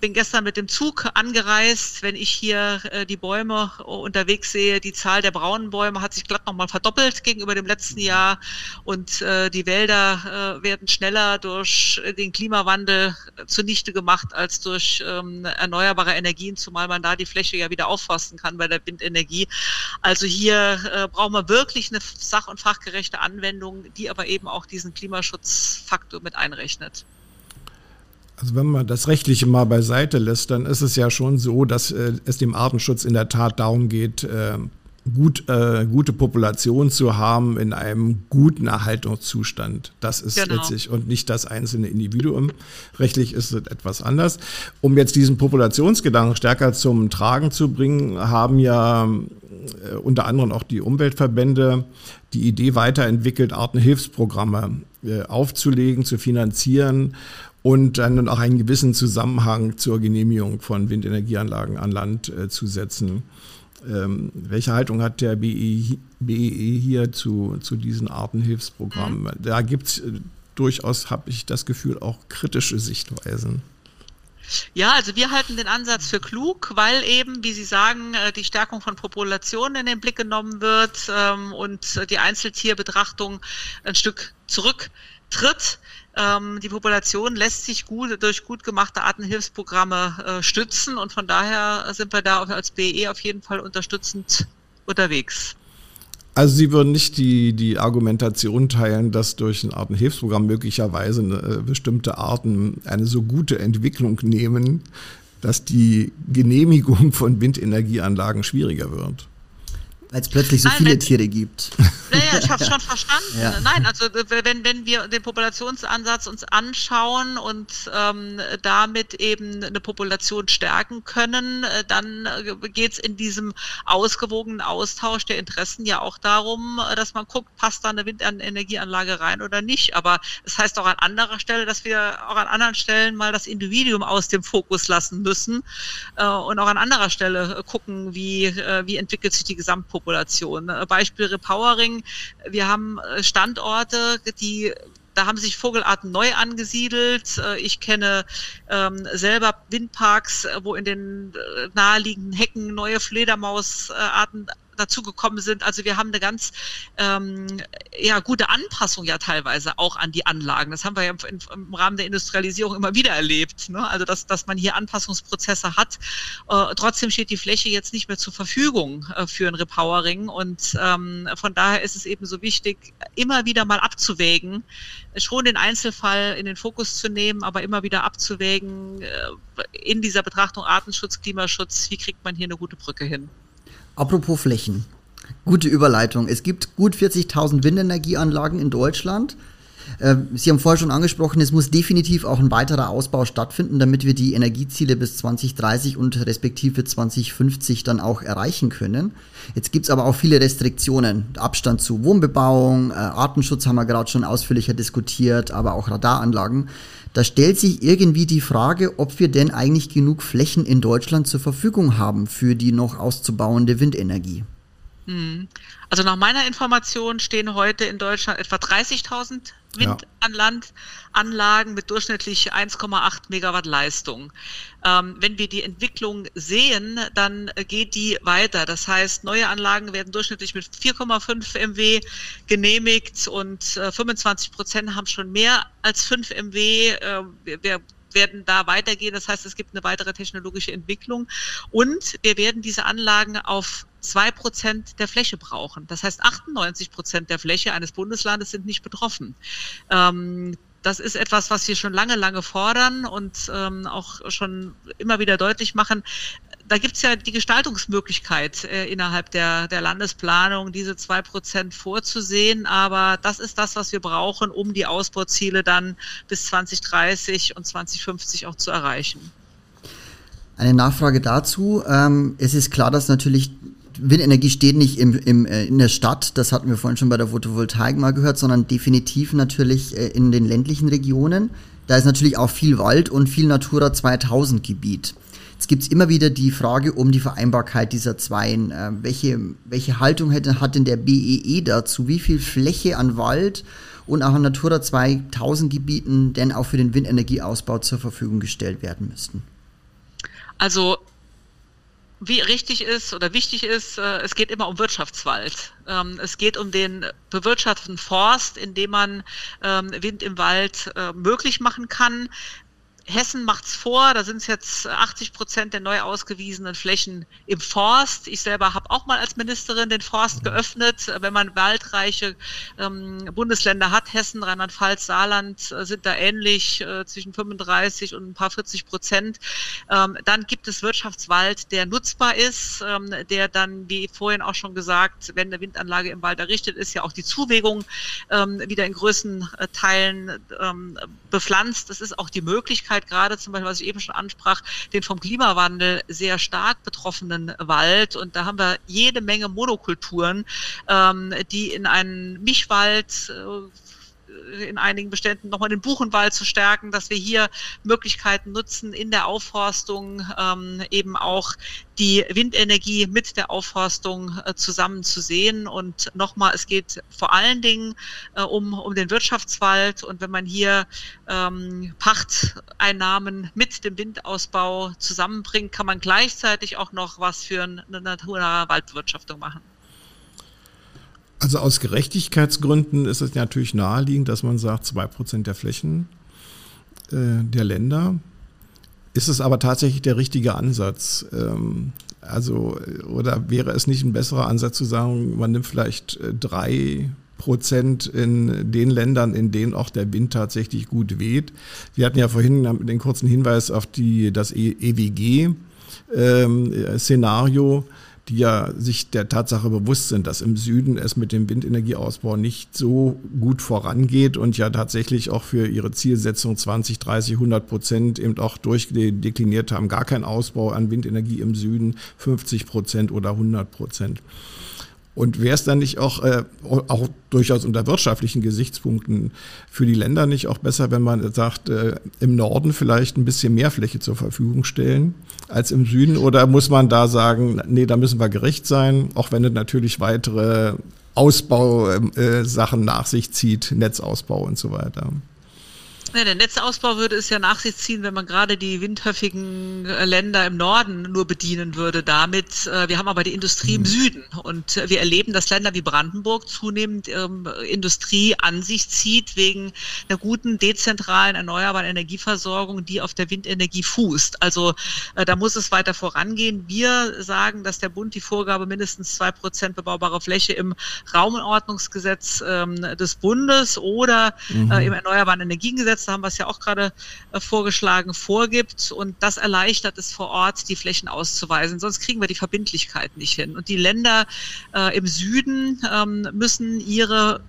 bin gestern mit dem Zug angereist. Wenn ich hier äh, die Bäume unterwegs sehe, die Zahl der braunen Bäume hat sich glatt nochmal verdoppelt gegenüber dem letzten Jahr. Und äh, die Wälder äh, werden schneller durch den Klimawandel zunichte gemacht als durch ähm, erneuerbare Energien, zumal man da die Fläche ja wieder aufforsten kann bei der Windenergie. Also hier äh, brauchen wir wirklich eine sach- und fachgerechte Anwendung, die aber eben auch diesen Klimaschutzfaktor mit einrechnet. Also wenn man das Rechtliche mal beiseite lässt, dann ist es ja schon so, dass äh, es dem Artenschutz in der Tat darum geht, äh, gut, äh, gute Population zu haben in einem guten Erhaltungszustand. Das ist genau. letztlich und nicht das einzelne Individuum. Rechtlich ist es etwas anders. Um jetzt diesen Populationsgedanken stärker zum Tragen zu bringen, haben ja äh, unter anderem auch die Umweltverbände die Idee weiterentwickelt, Artenhilfsprogramme äh, aufzulegen, zu finanzieren und dann auch einen gewissen Zusammenhang zur Genehmigung von Windenergieanlagen an Land äh, zu setzen. Ähm, welche Haltung hat der BEE, BEE hier zu, zu diesen Artenhilfsprogrammen? Mhm. Da gibt es äh, durchaus, habe ich das Gefühl, auch kritische Sichtweisen. Ja, also wir halten den Ansatz für klug, weil eben, wie Sie sagen, äh, die Stärkung von Populationen in den Blick genommen wird ähm, und die Einzeltierbetrachtung ein Stück zurücktritt. Ähm, die Population lässt sich gut durch gut gemachte Artenhilfsprogramme äh, stützen und von daher sind wir da als BE auf jeden Fall unterstützend unterwegs. Also Sie würden nicht die, die Argumentation teilen, dass durch ein Artenhilfsprogramm möglicherweise äh, bestimmte Arten eine so gute Entwicklung nehmen, dass die Genehmigung von Windenergieanlagen schwieriger wird. Weil es plötzlich so Nein, viele wenn, Tiere gibt. Naja, ich habe es schon verstanden. Ja. Nein, also wenn, wenn wir den Populationsansatz uns anschauen und ähm, damit eben eine Population stärken können, äh, dann äh, geht es in diesem ausgewogenen Austausch der Interessen ja auch darum, äh, dass man guckt, passt da eine Windenergieanlage rein oder nicht. Aber es das heißt auch an anderer Stelle, dass wir auch an anderen Stellen mal das Individuum aus dem Fokus lassen müssen äh, und auch an anderer Stelle gucken, wie, äh, wie entwickelt sich die Gesamtpopulation Population. Äh, Beispiel Repowering. Wir haben äh, Standorte, die da haben sich Vogelarten neu angesiedelt. Äh, ich kenne ähm, selber Windparks, wo in den naheliegenden Hecken neue Fledermausarten dazugekommen sind. Also wir haben eine ganz ähm, ja, gute Anpassung ja teilweise auch an die Anlagen. Das haben wir ja im, im Rahmen der Industrialisierung immer wieder erlebt. Ne? Also dass, dass man hier Anpassungsprozesse hat. Äh, trotzdem steht die Fläche jetzt nicht mehr zur Verfügung äh, für ein Repowering. Und ähm, von daher ist es eben so wichtig, immer wieder mal abzuwägen, schon den Einzelfall in den Fokus zu nehmen, aber immer wieder abzuwägen äh, in dieser Betrachtung Artenschutz, Klimaschutz, wie kriegt man hier eine gute Brücke hin. Apropos Flächen. Gute Überleitung. Es gibt gut 40.000 Windenergieanlagen in Deutschland. Äh, Sie haben vorher schon angesprochen, es muss definitiv auch ein weiterer Ausbau stattfinden, damit wir die Energieziele bis 2030 und respektive 2050 dann auch erreichen können. Jetzt gibt es aber auch viele Restriktionen. Abstand zu Wohnbebauung, äh, Artenschutz haben wir gerade schon ausführlicher diskutiert, aber auch Radaranlagen. Da stellt sich irgendwie die Frage, ob wir denn eigentlich genug Flächen in Deutschland zur Verfügung haben für die noch auszubauende Windenergie. Also nach meiner Information stehen heute in Deutschland etwa 30.000 Wind ja. an Land Anlagen mit durchschnittlich 1,8 Megawatt Leistung. Ähm, wenn wir die Entwicklung sehen, dann geht die weiter. Das heißt, neue Anlagen werden durchschnittlich mit 4,5 MW genehmigt und äh, 25 Prozent haben schon mehr als 5 MW. Äh, wir, wir werden da weitergehen. Das heißt, es gibt eine weitere technologische Entwicklung und wir werden diese Anlagen auf zwei Prozent der Fläche brauchen. Das heißt, 98 Prozent der Fläche eines Bundeslandes sind nicht betroffen. Ähm, das ist etwas, was wir schon lange, lange fordern und ähm, auch schon immer wieder deutlich machen. Da gibt es ja die Gestaltungsmöglichkeit äh, innerhalb der, der Landesplanung, diese zwei Prozent vorzusehen. Aber das ist das, was wir brauchen, um die Ausbauziele dann bis 2030 und 2050 auch zu erreichen. Eine Nachfrage dazu. Ähm, es ist klar, dass natürlich Windenergie steht nicht im, im, äh, in der Stadt, das hatten wir vorhin schon bei der Photovoltaik mal gehört, sondern definitiv natürlich äh, in den ländlichen Regionen. Da ist natürlich auch viel Wald und viel Natura 2000 Gebiet. Jetzt gibt es immer wieder die Frage um die Vereinbarkeit dieser Zweien. Äh, welche, welche Haltung hätte, hat denn der BEE e dazu? Wie viel Fläche an Wald und auch an Natura 2000 Gebieten denn auch für den Windenergieausbau zur Verfügung gestellt werden müssten? Also wie richtig ist oder wichtig ist, äh, es geht immer um Wirtschaftswald. Ähm, es geht um den bewirtschafteten Forst, in dem man ähm, Wind im Wald äh, möglich machen kann. Hessen macht's vor, da sind es jetzt 80 Prozent der neu ausgewiesenen Flächen im Forst. Ich selber habe auch mal als Ministerin den Forst geöffnet. Wenn man waldreiche ähm, Bundesländer hat, Hessen, Rheinland-Pfalz, Saarland äh, sind da ähnlich äh, zwischen 35 und ein paar 40 Prozent. Ähm, dann gibt es Wirtschaftswald, der nutzbar ist, ähm, der dann, wie vorhin auch schon gesagt, wenn eine Windanlage im Wald errichtet ist, ja auch die Zuwägung ähm, wieder in größten äh, Teilen ähm, bepflanzt. Das ist auch die Möglichkeit, Möglichkeit, gerade zum Beispiel, was ich eben schon ansprach, den vom Klimawandel sehr stark betroffenen Wald. Und da haben wir jede Menge Monokulturen, ähm, die in einen Mischwald äh, in einigen Beständen nochmal den Buchenwald zu stärken, dass wir hier Möglichkeiten nutzen, in der Aufforstung ähm, eben auch die Windenergie mit der Aufforstung äh, zusammen zu sehen. Und nochmal, es geht vor allen Dingen äh, um, um den Wirtschaftswald. Und wenn man hier ähm, Pachteinnahmen mit dem Windausbau zusammenbringt, kann man gleichzeitig auch noch was für eine naturnahe Waldbewirtschaftung machen. Also aus Gerechtigkeitsgründen ist es natürlich naheliegend, dass man sagt, zwei Prozent der Flächen äh, der Länder. Ist es aber tatsächlich der richtige Ansatz? Ähm, also, oder wäre es nicht ein besserer Ansatz zu sagen, man nimmt vielleicht äh, drei Prozent in den Ländern, in denen auch der Wind tatsächlich gut weht. Wir hatten ja vorhin den kurzen Hinweis auf die, das EWG-Szenario. Ähm, die ja sich der Tatsache bewusst sind, dass im Süden es mit dem Windenergieausbau nicht so gut vorangeht und ja tatsächlich auch für ihre Zielsetzung 20, 30, 100 Prozent eben auch durchdekliniert haben, gar kein Ausbau an Windenergie im Süden, 50 Prozent oder 100 Prozent. Und wäre es dann nicht auch, äh, auch durchaus unter wirtschaftlichen Gesichtspunkten für die Länder nicht auch besser, wenn man sagt, äh, im Norden vielleicht ein bisschen mehr Fläche zur Verfügung stellen als im Süden? Oder muss man da sagen, nee, da müssen wir gerecht sein, auch wenn es natürlich weitere Ausbausachen äh, nach sich zieht, Netzausbau und so weiter? Ja, der Netzausbau würde es ja nach sich ziehen, wenn man gerade die windhöfigen äh, Länder im Norden nur bedienen würde damit. Äh, wir haben aber die Industrie im mhm. Süden und äh, wir erleben, dass Länder wie Brandenburg zunehmend ähm, Industrie an sich zieht wegen einer guten dezentralen erneuerbaren Energieversorgung, die auf der Windenergie fußt. Also äh, da muss es weiter vorangehen. Wir sagen, dass der Bund die Vorgabe mindestens zwei Prozent bebaubare Fläche im Raumordnungsgesetz ähm, des Bundes oder mhm. äh, im Erneuerbaren Energiengesetz Gesetz, da haben wir es ja auch gerade äh, vorgeschlagen, vorgibt. Und das erleichtert es vor Ort, die Flächen auszuweisen. Sonst kriegen wir die Verbindlichkeit nicht hin. Und die Länder äh, im Süden ähm, müssen ihre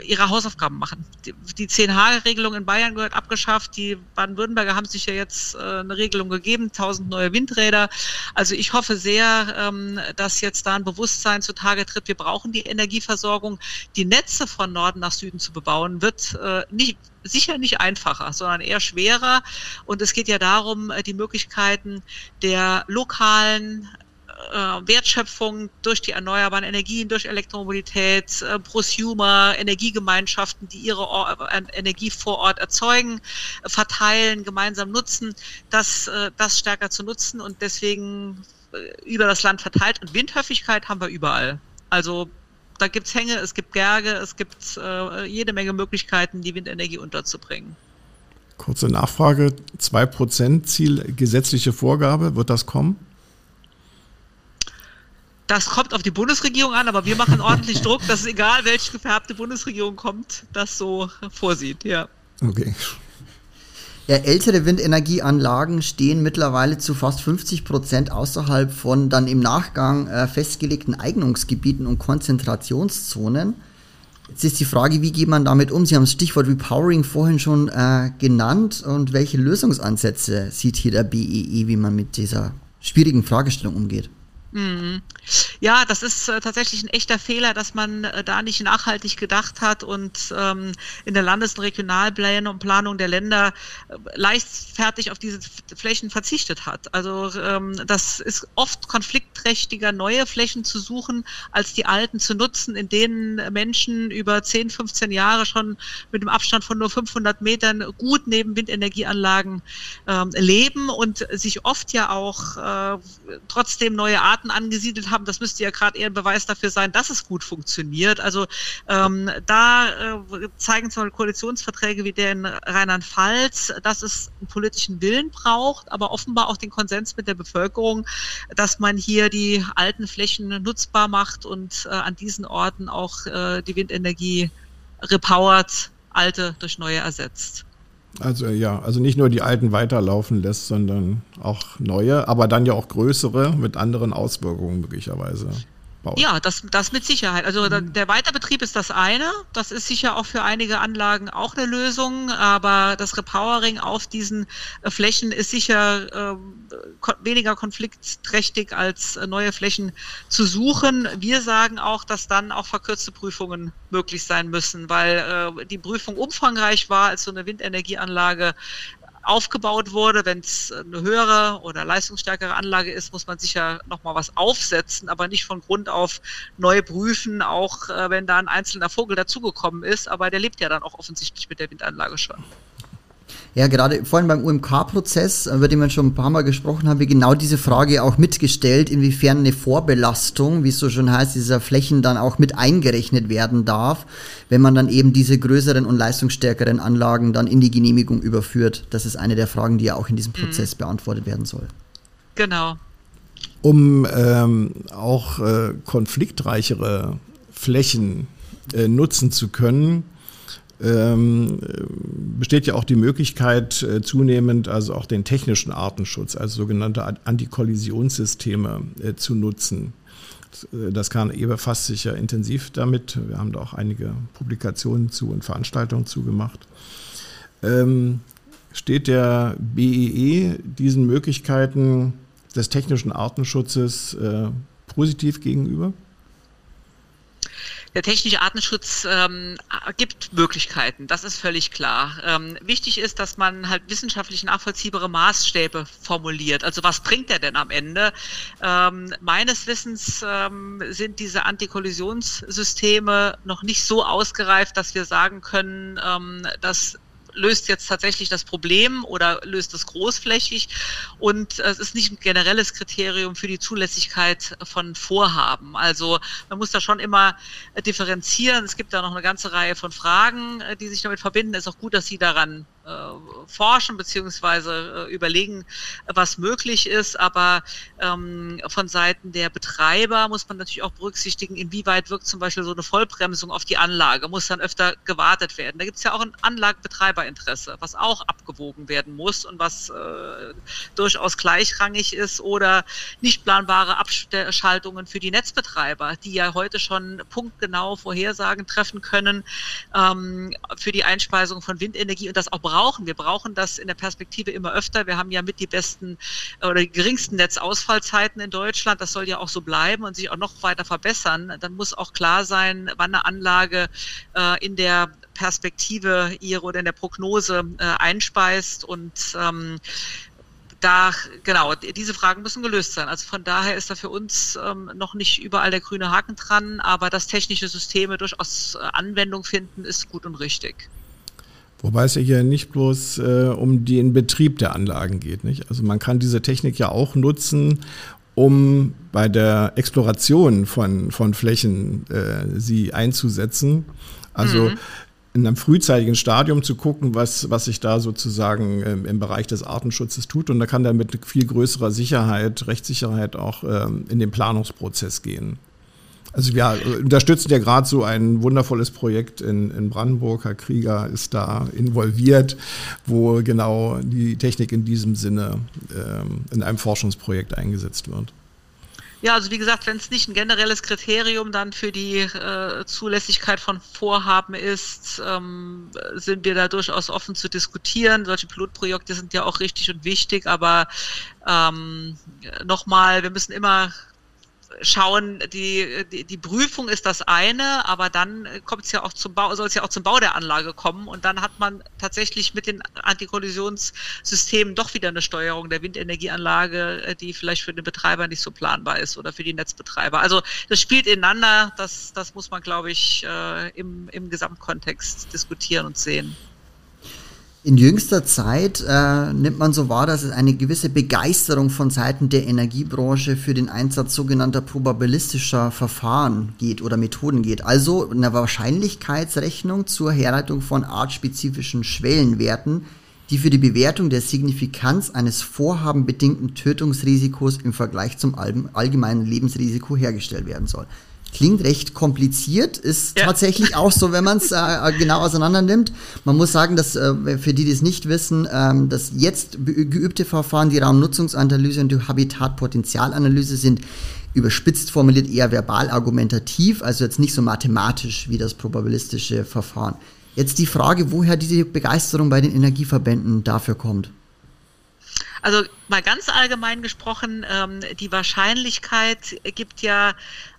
ihre Hausaufgaben machen. Die, die 10H-Regelung in Bayern gehört abgeschafft. Die Baden-Württemberger haben sich ja jetzt äh, eine Regelung gegeben, 1000 neue Windräder. Also ich hoffe sehr, ähm, dass jetzt da ein Bewusstsein zutage tritt. Wir brauchen die Energieversorgung. Die Netze von Norden nach Süden zu bebauen, wird äh, nicht, sicher nicht einfacher, sondern eher schwerer. Und es geht ja darum, äh, die Möglichkeiten der lokalen äh, Wertschöpfung durch die erneuerbaren Energien, durch Elektromobilität, äh, Prosumer, Energiegemeinschaften, die ihre Energie vor Ort erzeugen, verteilen, gemeinsam nutzen, das, das stärker zu nutzen und deswegen über das Land verteilt. Und Windhöfigkeit haben wir überall. Also da gibt's Hänge, es gibt Berge, es gibt äh, jede Menge Möglichkeiten, die Windenergie unterzubringen. Kurze Nachfrage, 2% Ziel, gesetzliche Vorgabe, wird das kommen? Das kommt auf die Bundesregierung an, aber wir machen ordentlich Druck, dass es egal, welche gefärbte Bundesregierung kommt, das so vorsieht, ja. Okay. Ja, ältere Windenergieanlagen stehen mittlerweile zu fast 50 Prozent außerhalb von dann im Nachgang äh, festgelegten Eignungsgebieten und Konzentrationszonen. Jetzt ist die Frage, wie geht man damit um? Sie haben das Stichwort Repowering vorhin schon äh, genannt. Und welche Lösungsansätze sieht hier der BEE, e, wie man mit dieser schwierigen Fragestellung umgeht? Mhm. Ja, das ist äh, tatsächlich ein echter Fehler, dass man äh, da nicht nachhaltig gedacht hat und ähm, in der Landes- und Regionalplanung und Planung der Länder äh, leichtfertig auf diese Flächen verzichtet hat. Also ähm, das ist oft konfliktträchtiger, neue Flächen zu suchen, als die alten zu nutzen, in denen Menschen über 10, 15 Jahre schon mit einem Abstand von nur 500 Metern gut neben Windenergieanlagen ähm, leben und sich oft ja auch äh, trotzdem neue Arten Staaten angesiedelt haben, das müsste ja gerade eher ein Beweis dafür sein, dass es gut funktioniert. Also ähm, da äh, zeigen zum Beispiel Koalitionsverträge wie der in Rheinland-Pfalz, dass es einen politischen Willen braucht, aber offenbar auch den Konsens mit der Bevölkerung, dass man hier die alten Flächen nutzbar macht und äh, an diesen Orten auch äh, die Windenergie repowert, alte durch neue ersetzt. Also ja, also nicht nur die alten weiterlaufen lässt, sondern auch neue, aber dann ja auch größere mit anderen Auswirkungen möglicherweise baut. Ja, das, das mit Sicherheit. Also mhm. der Weiterbetrieb ist das eine. Das ist sicher auch für einige Anlagen auch eine Lösung. Aber das Repowering auf diesen äh, Flächen ist sicher äh, weniger konfliktträchtig als äh, neue Flächen zu suchen. Wir sagen auch, dass dann auch verkürzte Prüfungen möglich sein müssen, weil äh, die Prüfung umfangreich war, als so eine Windenergieanlage aufgebaut wurde. Wenn es eine höhere oder leistungsstärkere Anlage ist, muss man sicher nochmal was aufsetzen, aber nicht von Grund auf neu prüfen, auch äh, wenn da ein einzelner Vogel dazugekommen ist. Aber der lebt ja dann auch offensichtlich mit der Windanlage schon. Ja, gerade vorhin beim UMK-Prozess, über den wir schon ein paar Mal gesprochen haben, wir genau diese Frage auch mitgestellt, inwiefern eine Vorbelastung, wie es so schon heißt, dieser Flächen dann auch mit eingerechnet werden darf, wenn man dann eben diese größeren und leistungsstärkeren Anlagen dann in die Genehmigung überführt. Das ist eine der Fragen, die ja auch in diesem mhm. Prozess mhm. beantwortet werden soll. Genau. Um ähm, auch äh, konfliktreichere Flächen äh, nutzen zu können, ähm, besteht ja auch die Möglichkeit, äh, zunehmend also auch den technischen Artenschutz, also sogenannte Antikollisionssysteme äh, zu nutzen. Äh, das KNE befasst sich ja intensiv damit. Wir haben da auch einige Publikationen zu und Veranstaltungen zugemacht. Ähm, steht der BEE e diesen Möglichkeiten des technischen Artenschutzes äh, positiv gegenüber? Der technische Artenschutz ähm, gibt Möglichkeiten, das ist völlig klar. Ähm, wichtig ist, dass man halt wissenschaftlich nachvollziehbare Maßstäbe formuliert. Also was bringt der denn am Ende? Ähm, meines Wissens ähm, sind diese Antikollisionssysteme noch nicht so ausgereift, dass wir sagen können, ähm, dass löst jetzt tatsächlich das Problem oder löst es großflächig. Und es ist nicht ein generelles Kriterium für die Zulässigkeit von Vorhaben. Also man muss da schon immer differenzieren. Es gibt da noch eine ganze Reihe von Fragen, die sich damit verbinden. Es ist auch gut, dass Sie daran äh, forschen beziehungsweise äh, überlegen, was möglich ist. Aber ähm, von Seiten der Betreiber muss man natürlich auch berücksichtigen, inwieweit wirkt zum Beispiel so eine Vollbremsung auf die Anlage, muss dann öfter gewartet werden. Da gibt es ja auch ein Anlagenbetreiberinteresse, was auch abgewogen werden muss und was äh, durchaus gleichrangig ist oder nicht planbare Abschaltungen für die Netzbetreiber, die ja heute schon punktgenau Vorhersagen treffen können ähm, für die Einspeisung von Windenergie und das auch brauchen. Wir brauchen das in der Perspektive immer öfter. Wir haben ja mit die besten äh, oder die geringsten Netzausfallzeiten in Deutschland. Das soll ja auch so bleiben und sich auch noch weiter verbessern. Dann muss auch klar sein, wann eine Anlage äh, in der Perspektive ihre oder in der Prognose äh, einspeist und ähm, da, genau, diese Fragen müssen gelöst sein. Also von daher ist da für uns ähm, noch nicht überall der grüne Haken dran, aber dass technische Systeme durchaus äh, Anwendung finden, ist gut und richtig. Wobei es ja hier nicht bloß äh, um den Betrieb der Anlagen geht. Nicht? Also man kann diese Technik ja auch nutzen, um bei der Exploration von, von Flächen äh, sie einzusetzen. Also mhm. in einem frühzeitigen Stadium zu gucken, was, was sich da sozusagen ähm, im Bereich des Artenschutzes tut. Und da kann dann mit viel größerer Sicherheit, Rechtssicherheit auch ähm, in den Planungsprozess gehen. Also wir unterstützen ja gerade so ein wundervolles Projekt in, in Brandenburg. Herr Krieger ist da involviert, wo genau die Technik in diesem Sinne ähm, in einem Forschungsprojekt eingesetzt wird. Ja, also wie gesagt, wenn es nicht ein generelles Kriterium dann für die äh, Zulässigkeit von Vorhaben ist, ähm, sind wir da durchaus offen zu diskutieren. Solche Pilotprojekte sind ja auch richtig und wichtig, aber ähm, nochmal, wir müssen immer schauen, die, die, die Prüfung ist das eine, aber dann kommt es ja auch zum Bau, soll es ja auch zum Bau der Anlage kommen und dann hat man tatsächlich mit den Antikollisionssystemen doch wieder eine Steuerung der Windenergieanlage, die vielleicht für den Betreiber nicht so planbar ist oder für die Netzbetreiber. Also das spielt ineinander, das, das muss man, glaube ich, äh, im, im Gesamtkontext diskutieren und sehen. In jüngster Zeit äh, nimmt man so wahr, dass es eine gewisse Begeisterung von Seiten der Energiebranche für den Einsatz sogenannter probabilistischer Verfahren geht oder Methoden geht. Also eine Wahrscheinlichkeitsrechnung zur Herleitung von artspezifischen Schwellenwerten, die für die Bewertung der Signifikanz eines vorhabenbedingten Tötungsrisikos im Vergleich zum allgemeinen Lebensrisiko hergestellt werden soll. Klingt recht kompliziert, ist ja. tatsächlich auch so, wenn man es äh, genau auseinander nimmt. Man muss sagen, dass äh, für die, die es nicht wissen, ähm, das jetzt geübte Verfahren, die Raumnutzungsanalyse und die Habitatpotenzialanalyse sind überspitzt formuliert eher verbal argumentativ, also jetzt nicht so mathematisch wie das probabilistische Verfahren. Jetzt die Frage, woher diese Begeisterung bei den Energieverbänden dafür kommt. Also mal ganz allgemein gesprochen, ähm, die Wahrscheinlichkeit gibt ja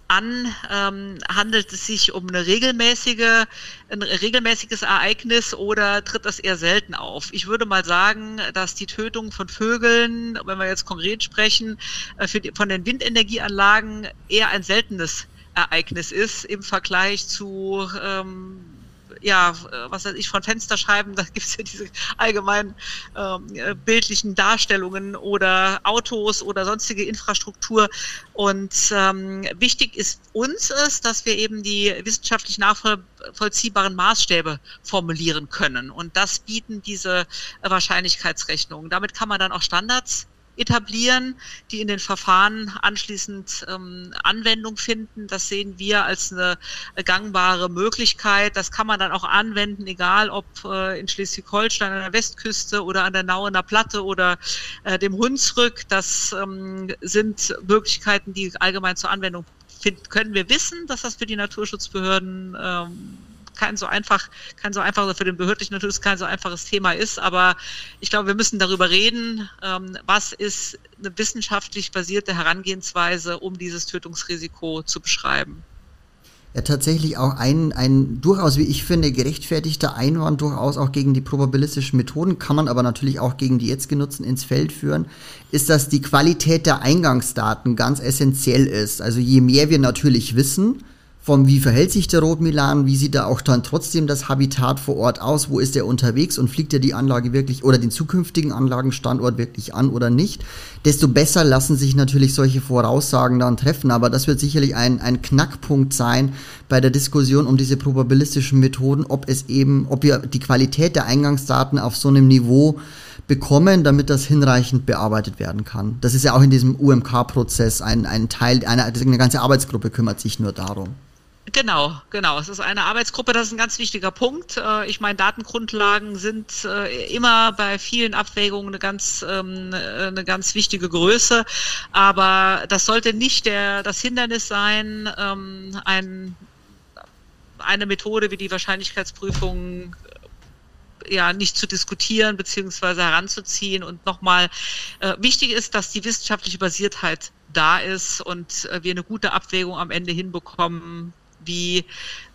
an, ähm, handelt es sich um eine regelmäßige, ein regelmäßiges Ereignis oder tritt das eher selten auf? Ich würde mal sagen, dass die Tötung von Vögeln, wenn wir jetzt konkret sprechen, äh, die, von den Windenergieanlagen eher ein seltenes Ereignis ist im Vergleich zu ähm, ja, äh, was weiß ich, von Fensterscheiben, da gibt es ja diese allgemeinen ähm, äh, bildlichen Darstellungen oder Autos oder sonstige Infrastruktur. Und ähm, wichtig ist uns ist, dass wir eben die wissenschaftlich nachvollziehbaren Maßstäbe formulieren können. Und das bieten diese Wahrscheinlichkeitsrechnungen. Damit kann man dann auch Standards etablieren, die in den Verfahren anschließend ähm, Anwendung finden. Das sehen wir als eine gangbare Möglichkeit. Das kann man dann auch anwenden, egal ob äh, in Schleswig-Holstein an der Westküste oder an der Nauener Platte oder äh, dem Hunsrück. Das ähm, sind Möglichkeiten, die allgemein zur Anwendung finden. Können wir wissen, dass das für die Naturschutzbehörden ähm, kein so einfach, kein so einfach, für den behördlichen natürlich kein so einfaches Thema ist, aber ich glaube, wir müssen darüber reden, ähm, was ist eine wissenschaftlich basierte Herangehensweise, um dieses Tötungsrisiko zu beschreiben. Ja, tatsächlich auch ein, ein durchaus, wie ich finde, gerechtfertigter Einwand, durchaus auch gegen die probabilistischen Methoden, kann man aber natürlich auch gegen die jetzt genutzten ins Feld führen, ist, dass die Qualität der Eingangsdaten ganz essentiell ist. Also je mehr wir natürlich wissen, vom wie verhält sich der Rotmilan, wie sieht da auch dann trotzdem das Habitat vor Ort aus, wo ist er unterwegs und fliegt er die Anlage wirklich oder den zukünftigen Anlagenstandort wirklich an oder nicht, desto besser lassen sich natürlich solche Voraussagen dann treffen. Aber das wird sicherlich ein, ein Knackpunkt sein bei der Diskussion um diese probabilistischen Methoden, ob es eben, ob wir die Qualität der Eingangsdaten auf so einem Niveau bekommen, damit das hinreichend bearbeitet werden kann. Das ist ja auch in diesem UMK-Prozess ein, ein Teil, eine, eine ganze Arbeitsgruppe kümmert sich nur darum. Genau, genau. Es ist eine Arbeitsgruppe, das ist ein ganz wichtiger Punkt. Äh, ich meine, Datengrundlagen sind äh, immer bei vielen Abwägungen eine ganz, ähm, eine ganz wichtige Größe. Aber das sollte nicht der, das Hindernis sein, ähm, ein, eine Methode wie die Wahrscheinlichkeitsprüfung äh, ja nicht zu diskutieren beziehungsweise heranzuziehen und nochmal wichtig ist, dass die wissenschaftliche Basiertheit da ist und wir eine gute Abwägung am Ende hinbekommen, wie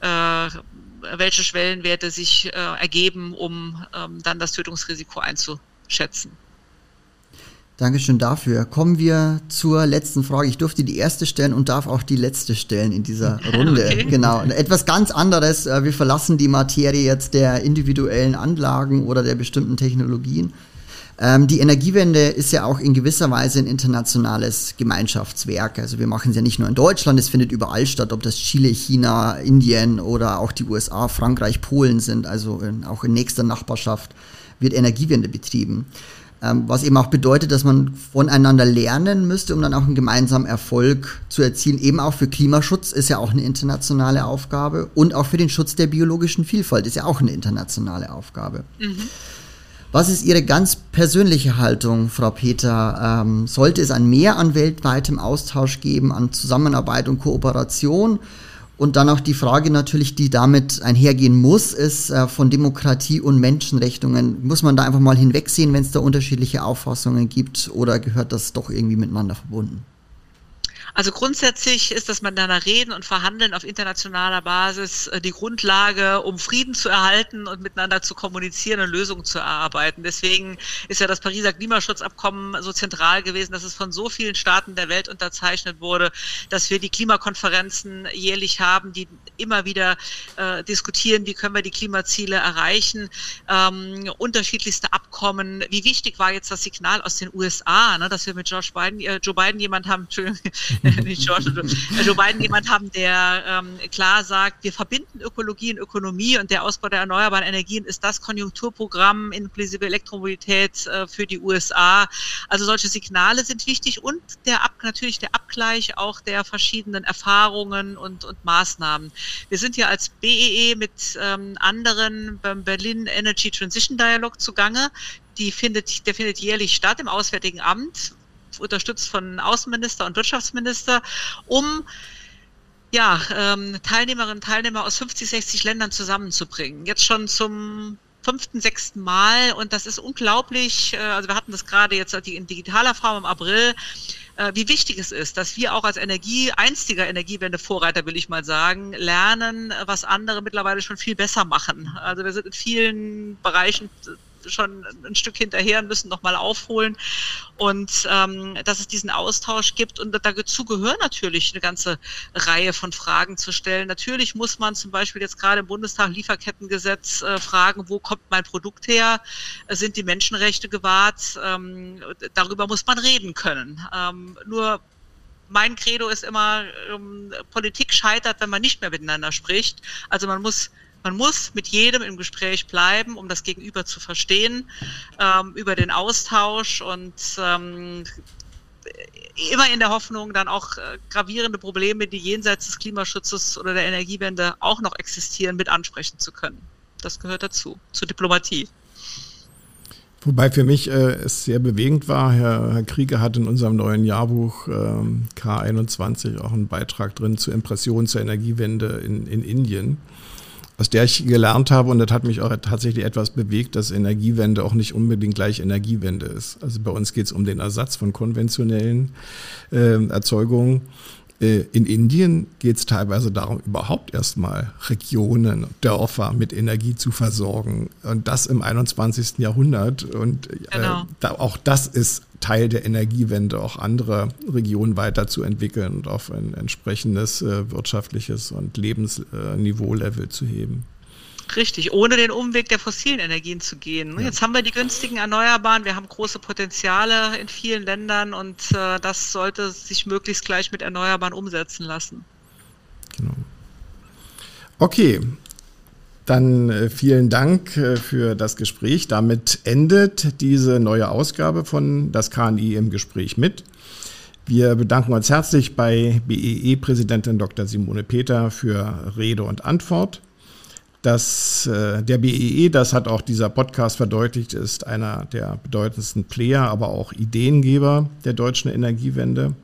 äh, welche Schwellenwerte sich äh, ergeben, um ähm, dann das Tötungsrisiko einzuschätzen. Dankeschön dafür. Kommen wir zur letzten Frage. Ich durfte die erste stellen und darf auch die letzte stellen in dieser Runde. Okay. Genau. Etwas ganz anderes. Äh, wir verlassen die Materie jetzt der individuellen Anlagen oder der bestimmten Technologien ähm, die Energiewende ist ja auch in gewisser Weise ein internationales Gemeinschaftswerk. Also wir machen es ja nicht nur in Deutschland, es findet überall statt, ob das Chile, China, Indien oder auch die USA, Frankreich, Polen sind. Also in, auch in nächster Nachbarschaft wird Energiewende betrieben. Ähm, was eben auch bedeutet, dass man voneinander lernen müsste, um dann auch einen gemeinsamen Erfolg zu erzielen. Eben auch für Klimaschutz ist ja auch eine internationale Aufgabe und auch für den Schutz der biologischen Vielfalt ist ja auch eine internationale Aufgabe. Mhm. Was ist Ihre ganz persönliche Haltung, Frau Peter? Ähm, sollte es ein Mehr an weltweitem Austausch geben, an Zusammenarbeit und Kooperation? Und dann auch die Frage natürlich, die damit einhergehen muss, ist äh, von Demokratie und Menschenrechtungen. Muss man da einfach mal hinwegsehen, wenn es da unterschiedliche Auffassungen gibt oder gehört das doch irgendwie miteinander verbunden? Also grundsätzlich ist das miteinander reden und verhandeln auf internationaler Basis äh, die Grundlage, um Frieden zu erhalten und miteinander zu kommunizieren und Lösungen zu erarbeiten. Deswegen ist ja das Pariser Klimaschutzabkommen so zentral gewesen, dass es von so vielen Staaten der Welt unterzeichnet wurde, dass wir die Klimakonferenzen jährlich haben, die immer wieder äh, diskutieren, wie können wir die Klimaziele erreichen, ähm, unterschiedlichste Abkommen. Wie wichtig war jetzt das Signal aus den USA, ne, dass wir mit Joe Biden, äh, Joe Biden jemand haben, Nicht George, Joe Biden jemand haben, der ähm, klar sagt, wir verbinden Ökologie und Ökonomie und der Ausbau der erneuerbaren Energien ist das Konjunkturprogramm inklusive Elektromobilität äh, für die USA. Also solche Signale sind wichtig und der Ab natürlich der Abgleich auch der verschiedenen Erfahrungen und, und Maßnahmen. Wir sind ja als BEE e mit ähm, anderen beim Berlin Energy Transition Dialog zugange. Die findet, der findet jährlich statt im Auswärtigen Amt, unterstützt von Außenminister und Wirtschaftsminister, um ja, ähm, Teilnehmerinnen und Teilnehmer aus 50, 60 Ländern zusammenzubringen. Jetzt schon zum fünften, sechsten Mal und das ist unglaublich. Äh, also wir hatten das gerade jetzt in digitaler Form im April äh, wie wichtig es ist, dass wir auch als Energie, einstiger Energiewende-Vorreiter, will ich mal sagen, lernen, was andere mittlerweile schon viel besser machen. Also wir sind in vielen Bereichen schon ein Stück hinterher und müssen nochmal aufholen. Und ähm, dass es diesen Austausch gibt und dazu gehören natürlich eine ganze Reihe von Fragen zu stellen. Natürlich muss man zum Beispiel jetzt gerade im Bundestag Lieferkettengesetz äh, fragen, wo kommt mein Produkt her? Sind die Menschenrechte gewahrt? Ähm, darüber muss man reden können. Ähm, nur mein Credo ist immer, ähm, Politik scheitert, wenn man nicht mehr miteinander spricht. Also man muss man muss mit jedem im Gespräch bleiben, um das Gegenüber zu verstehen, ähm, über den Austausch und ähm, immer in der Hoffnung, dann auch äh, gravierende Probleme, die jenseits des Klimaschutzes oder der Energiewende auch noch existieren, mit ansprechen zu können. Das gehört dazu, zur Diplomatie. Wobei für mich äh, es sehr bewegend war, Herr, Herr Krieger hat in unserem neuen Jahrbuch ähm, K21 auch einen Beitrag drin zur Impression zur Energiewende in, in Indien aus der ich gelernt habe, und das hat mich auch tatsächlich etwas bewegt, dass Energiewende auch nicht unbedingt gleich Energiewende ist. Also bei uns geht es um den Ersatz von konventionellen äh, Erzeugungen in Indien geht es teilweise darum, überhaupt erstmal Regionen, Dörfer mit Energie zu versorgen. Und das im 21. Jahrhundert. Und äh, genau. da, auch das ist Teil der Energiewende, auch andere Regionen weiterzuentwickeln und auf ein entsprechendes äh, wirtschaftliches und Lebensniveau-Level zu heben. Richtig, ohne den Umweg der fossilen Energien zu gehen. Ja. Jetzt haben wir die günstigen Erneuerbaren, wir haben große Potenziale in vielen Ländern und äh, das sollte sich möglichst gleich mit Erneuerbaren umsetzen lassen. Genau. Okay, dann äh, vielen Dank äh, für das Gespräch. Damit endet diese neue Ausgabe von Das KNI im Gespräch mit. Wir bedanken uns herzlich bei BEE-Präsidentin Dr. Simone Peter für Rede und Antwort dass äh, der BEE, e, das hat auch dieser Podcast verdeutlicht, ist einer der bedeutendsten Player, aber auch Ideengeber der deutschen Energiewende.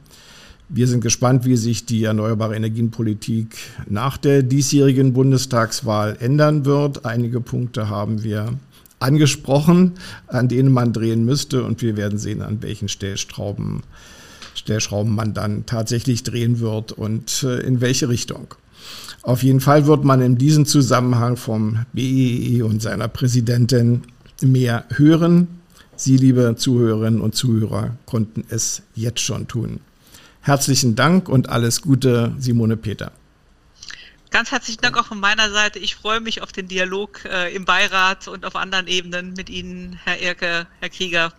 Wir sind gespannt, wie sich die erneuerbare Energienpolitik nach der diesjährigen Bundestagswahl ändern wird. Einige Punkte haben wir angesprochen, an denen man drehen müsste und wir werden sehen, an welchen Stellschrauben, Stellschrauben man dann tatsächlich drehen wird und äh, in welche Richtung. Auf jeden Fall wird man in diesem Zusammenhang vom BEE e und seiner Präsidentin mehr hören. Sie, liebe Zuhörerinnen und Zuhörer, konnten es jetzt schon tun. Herzlichen Dank und alles Gute, Simone Peter. Ganz herzlichen Dank auch von meiner Seite. Ich freue mich auf den Dialog äh, im Beirat und auf anderen Ebenen mit Ihnen, Herr Erke, Herr Krieger.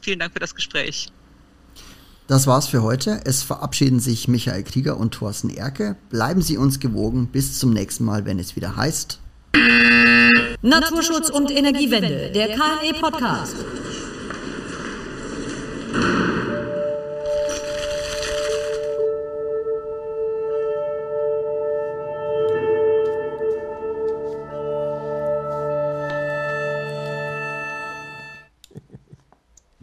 Vielen Dank für das Gespräch. Das war's für heute. Es verabschieden sich Michael Krieger und Thorsten Erke. Bleiben Sie uns gewogen. Bis zum nächsten Mal, wenn es wieder heißt. Naturschutz und Energiewende, der KNE Podcast.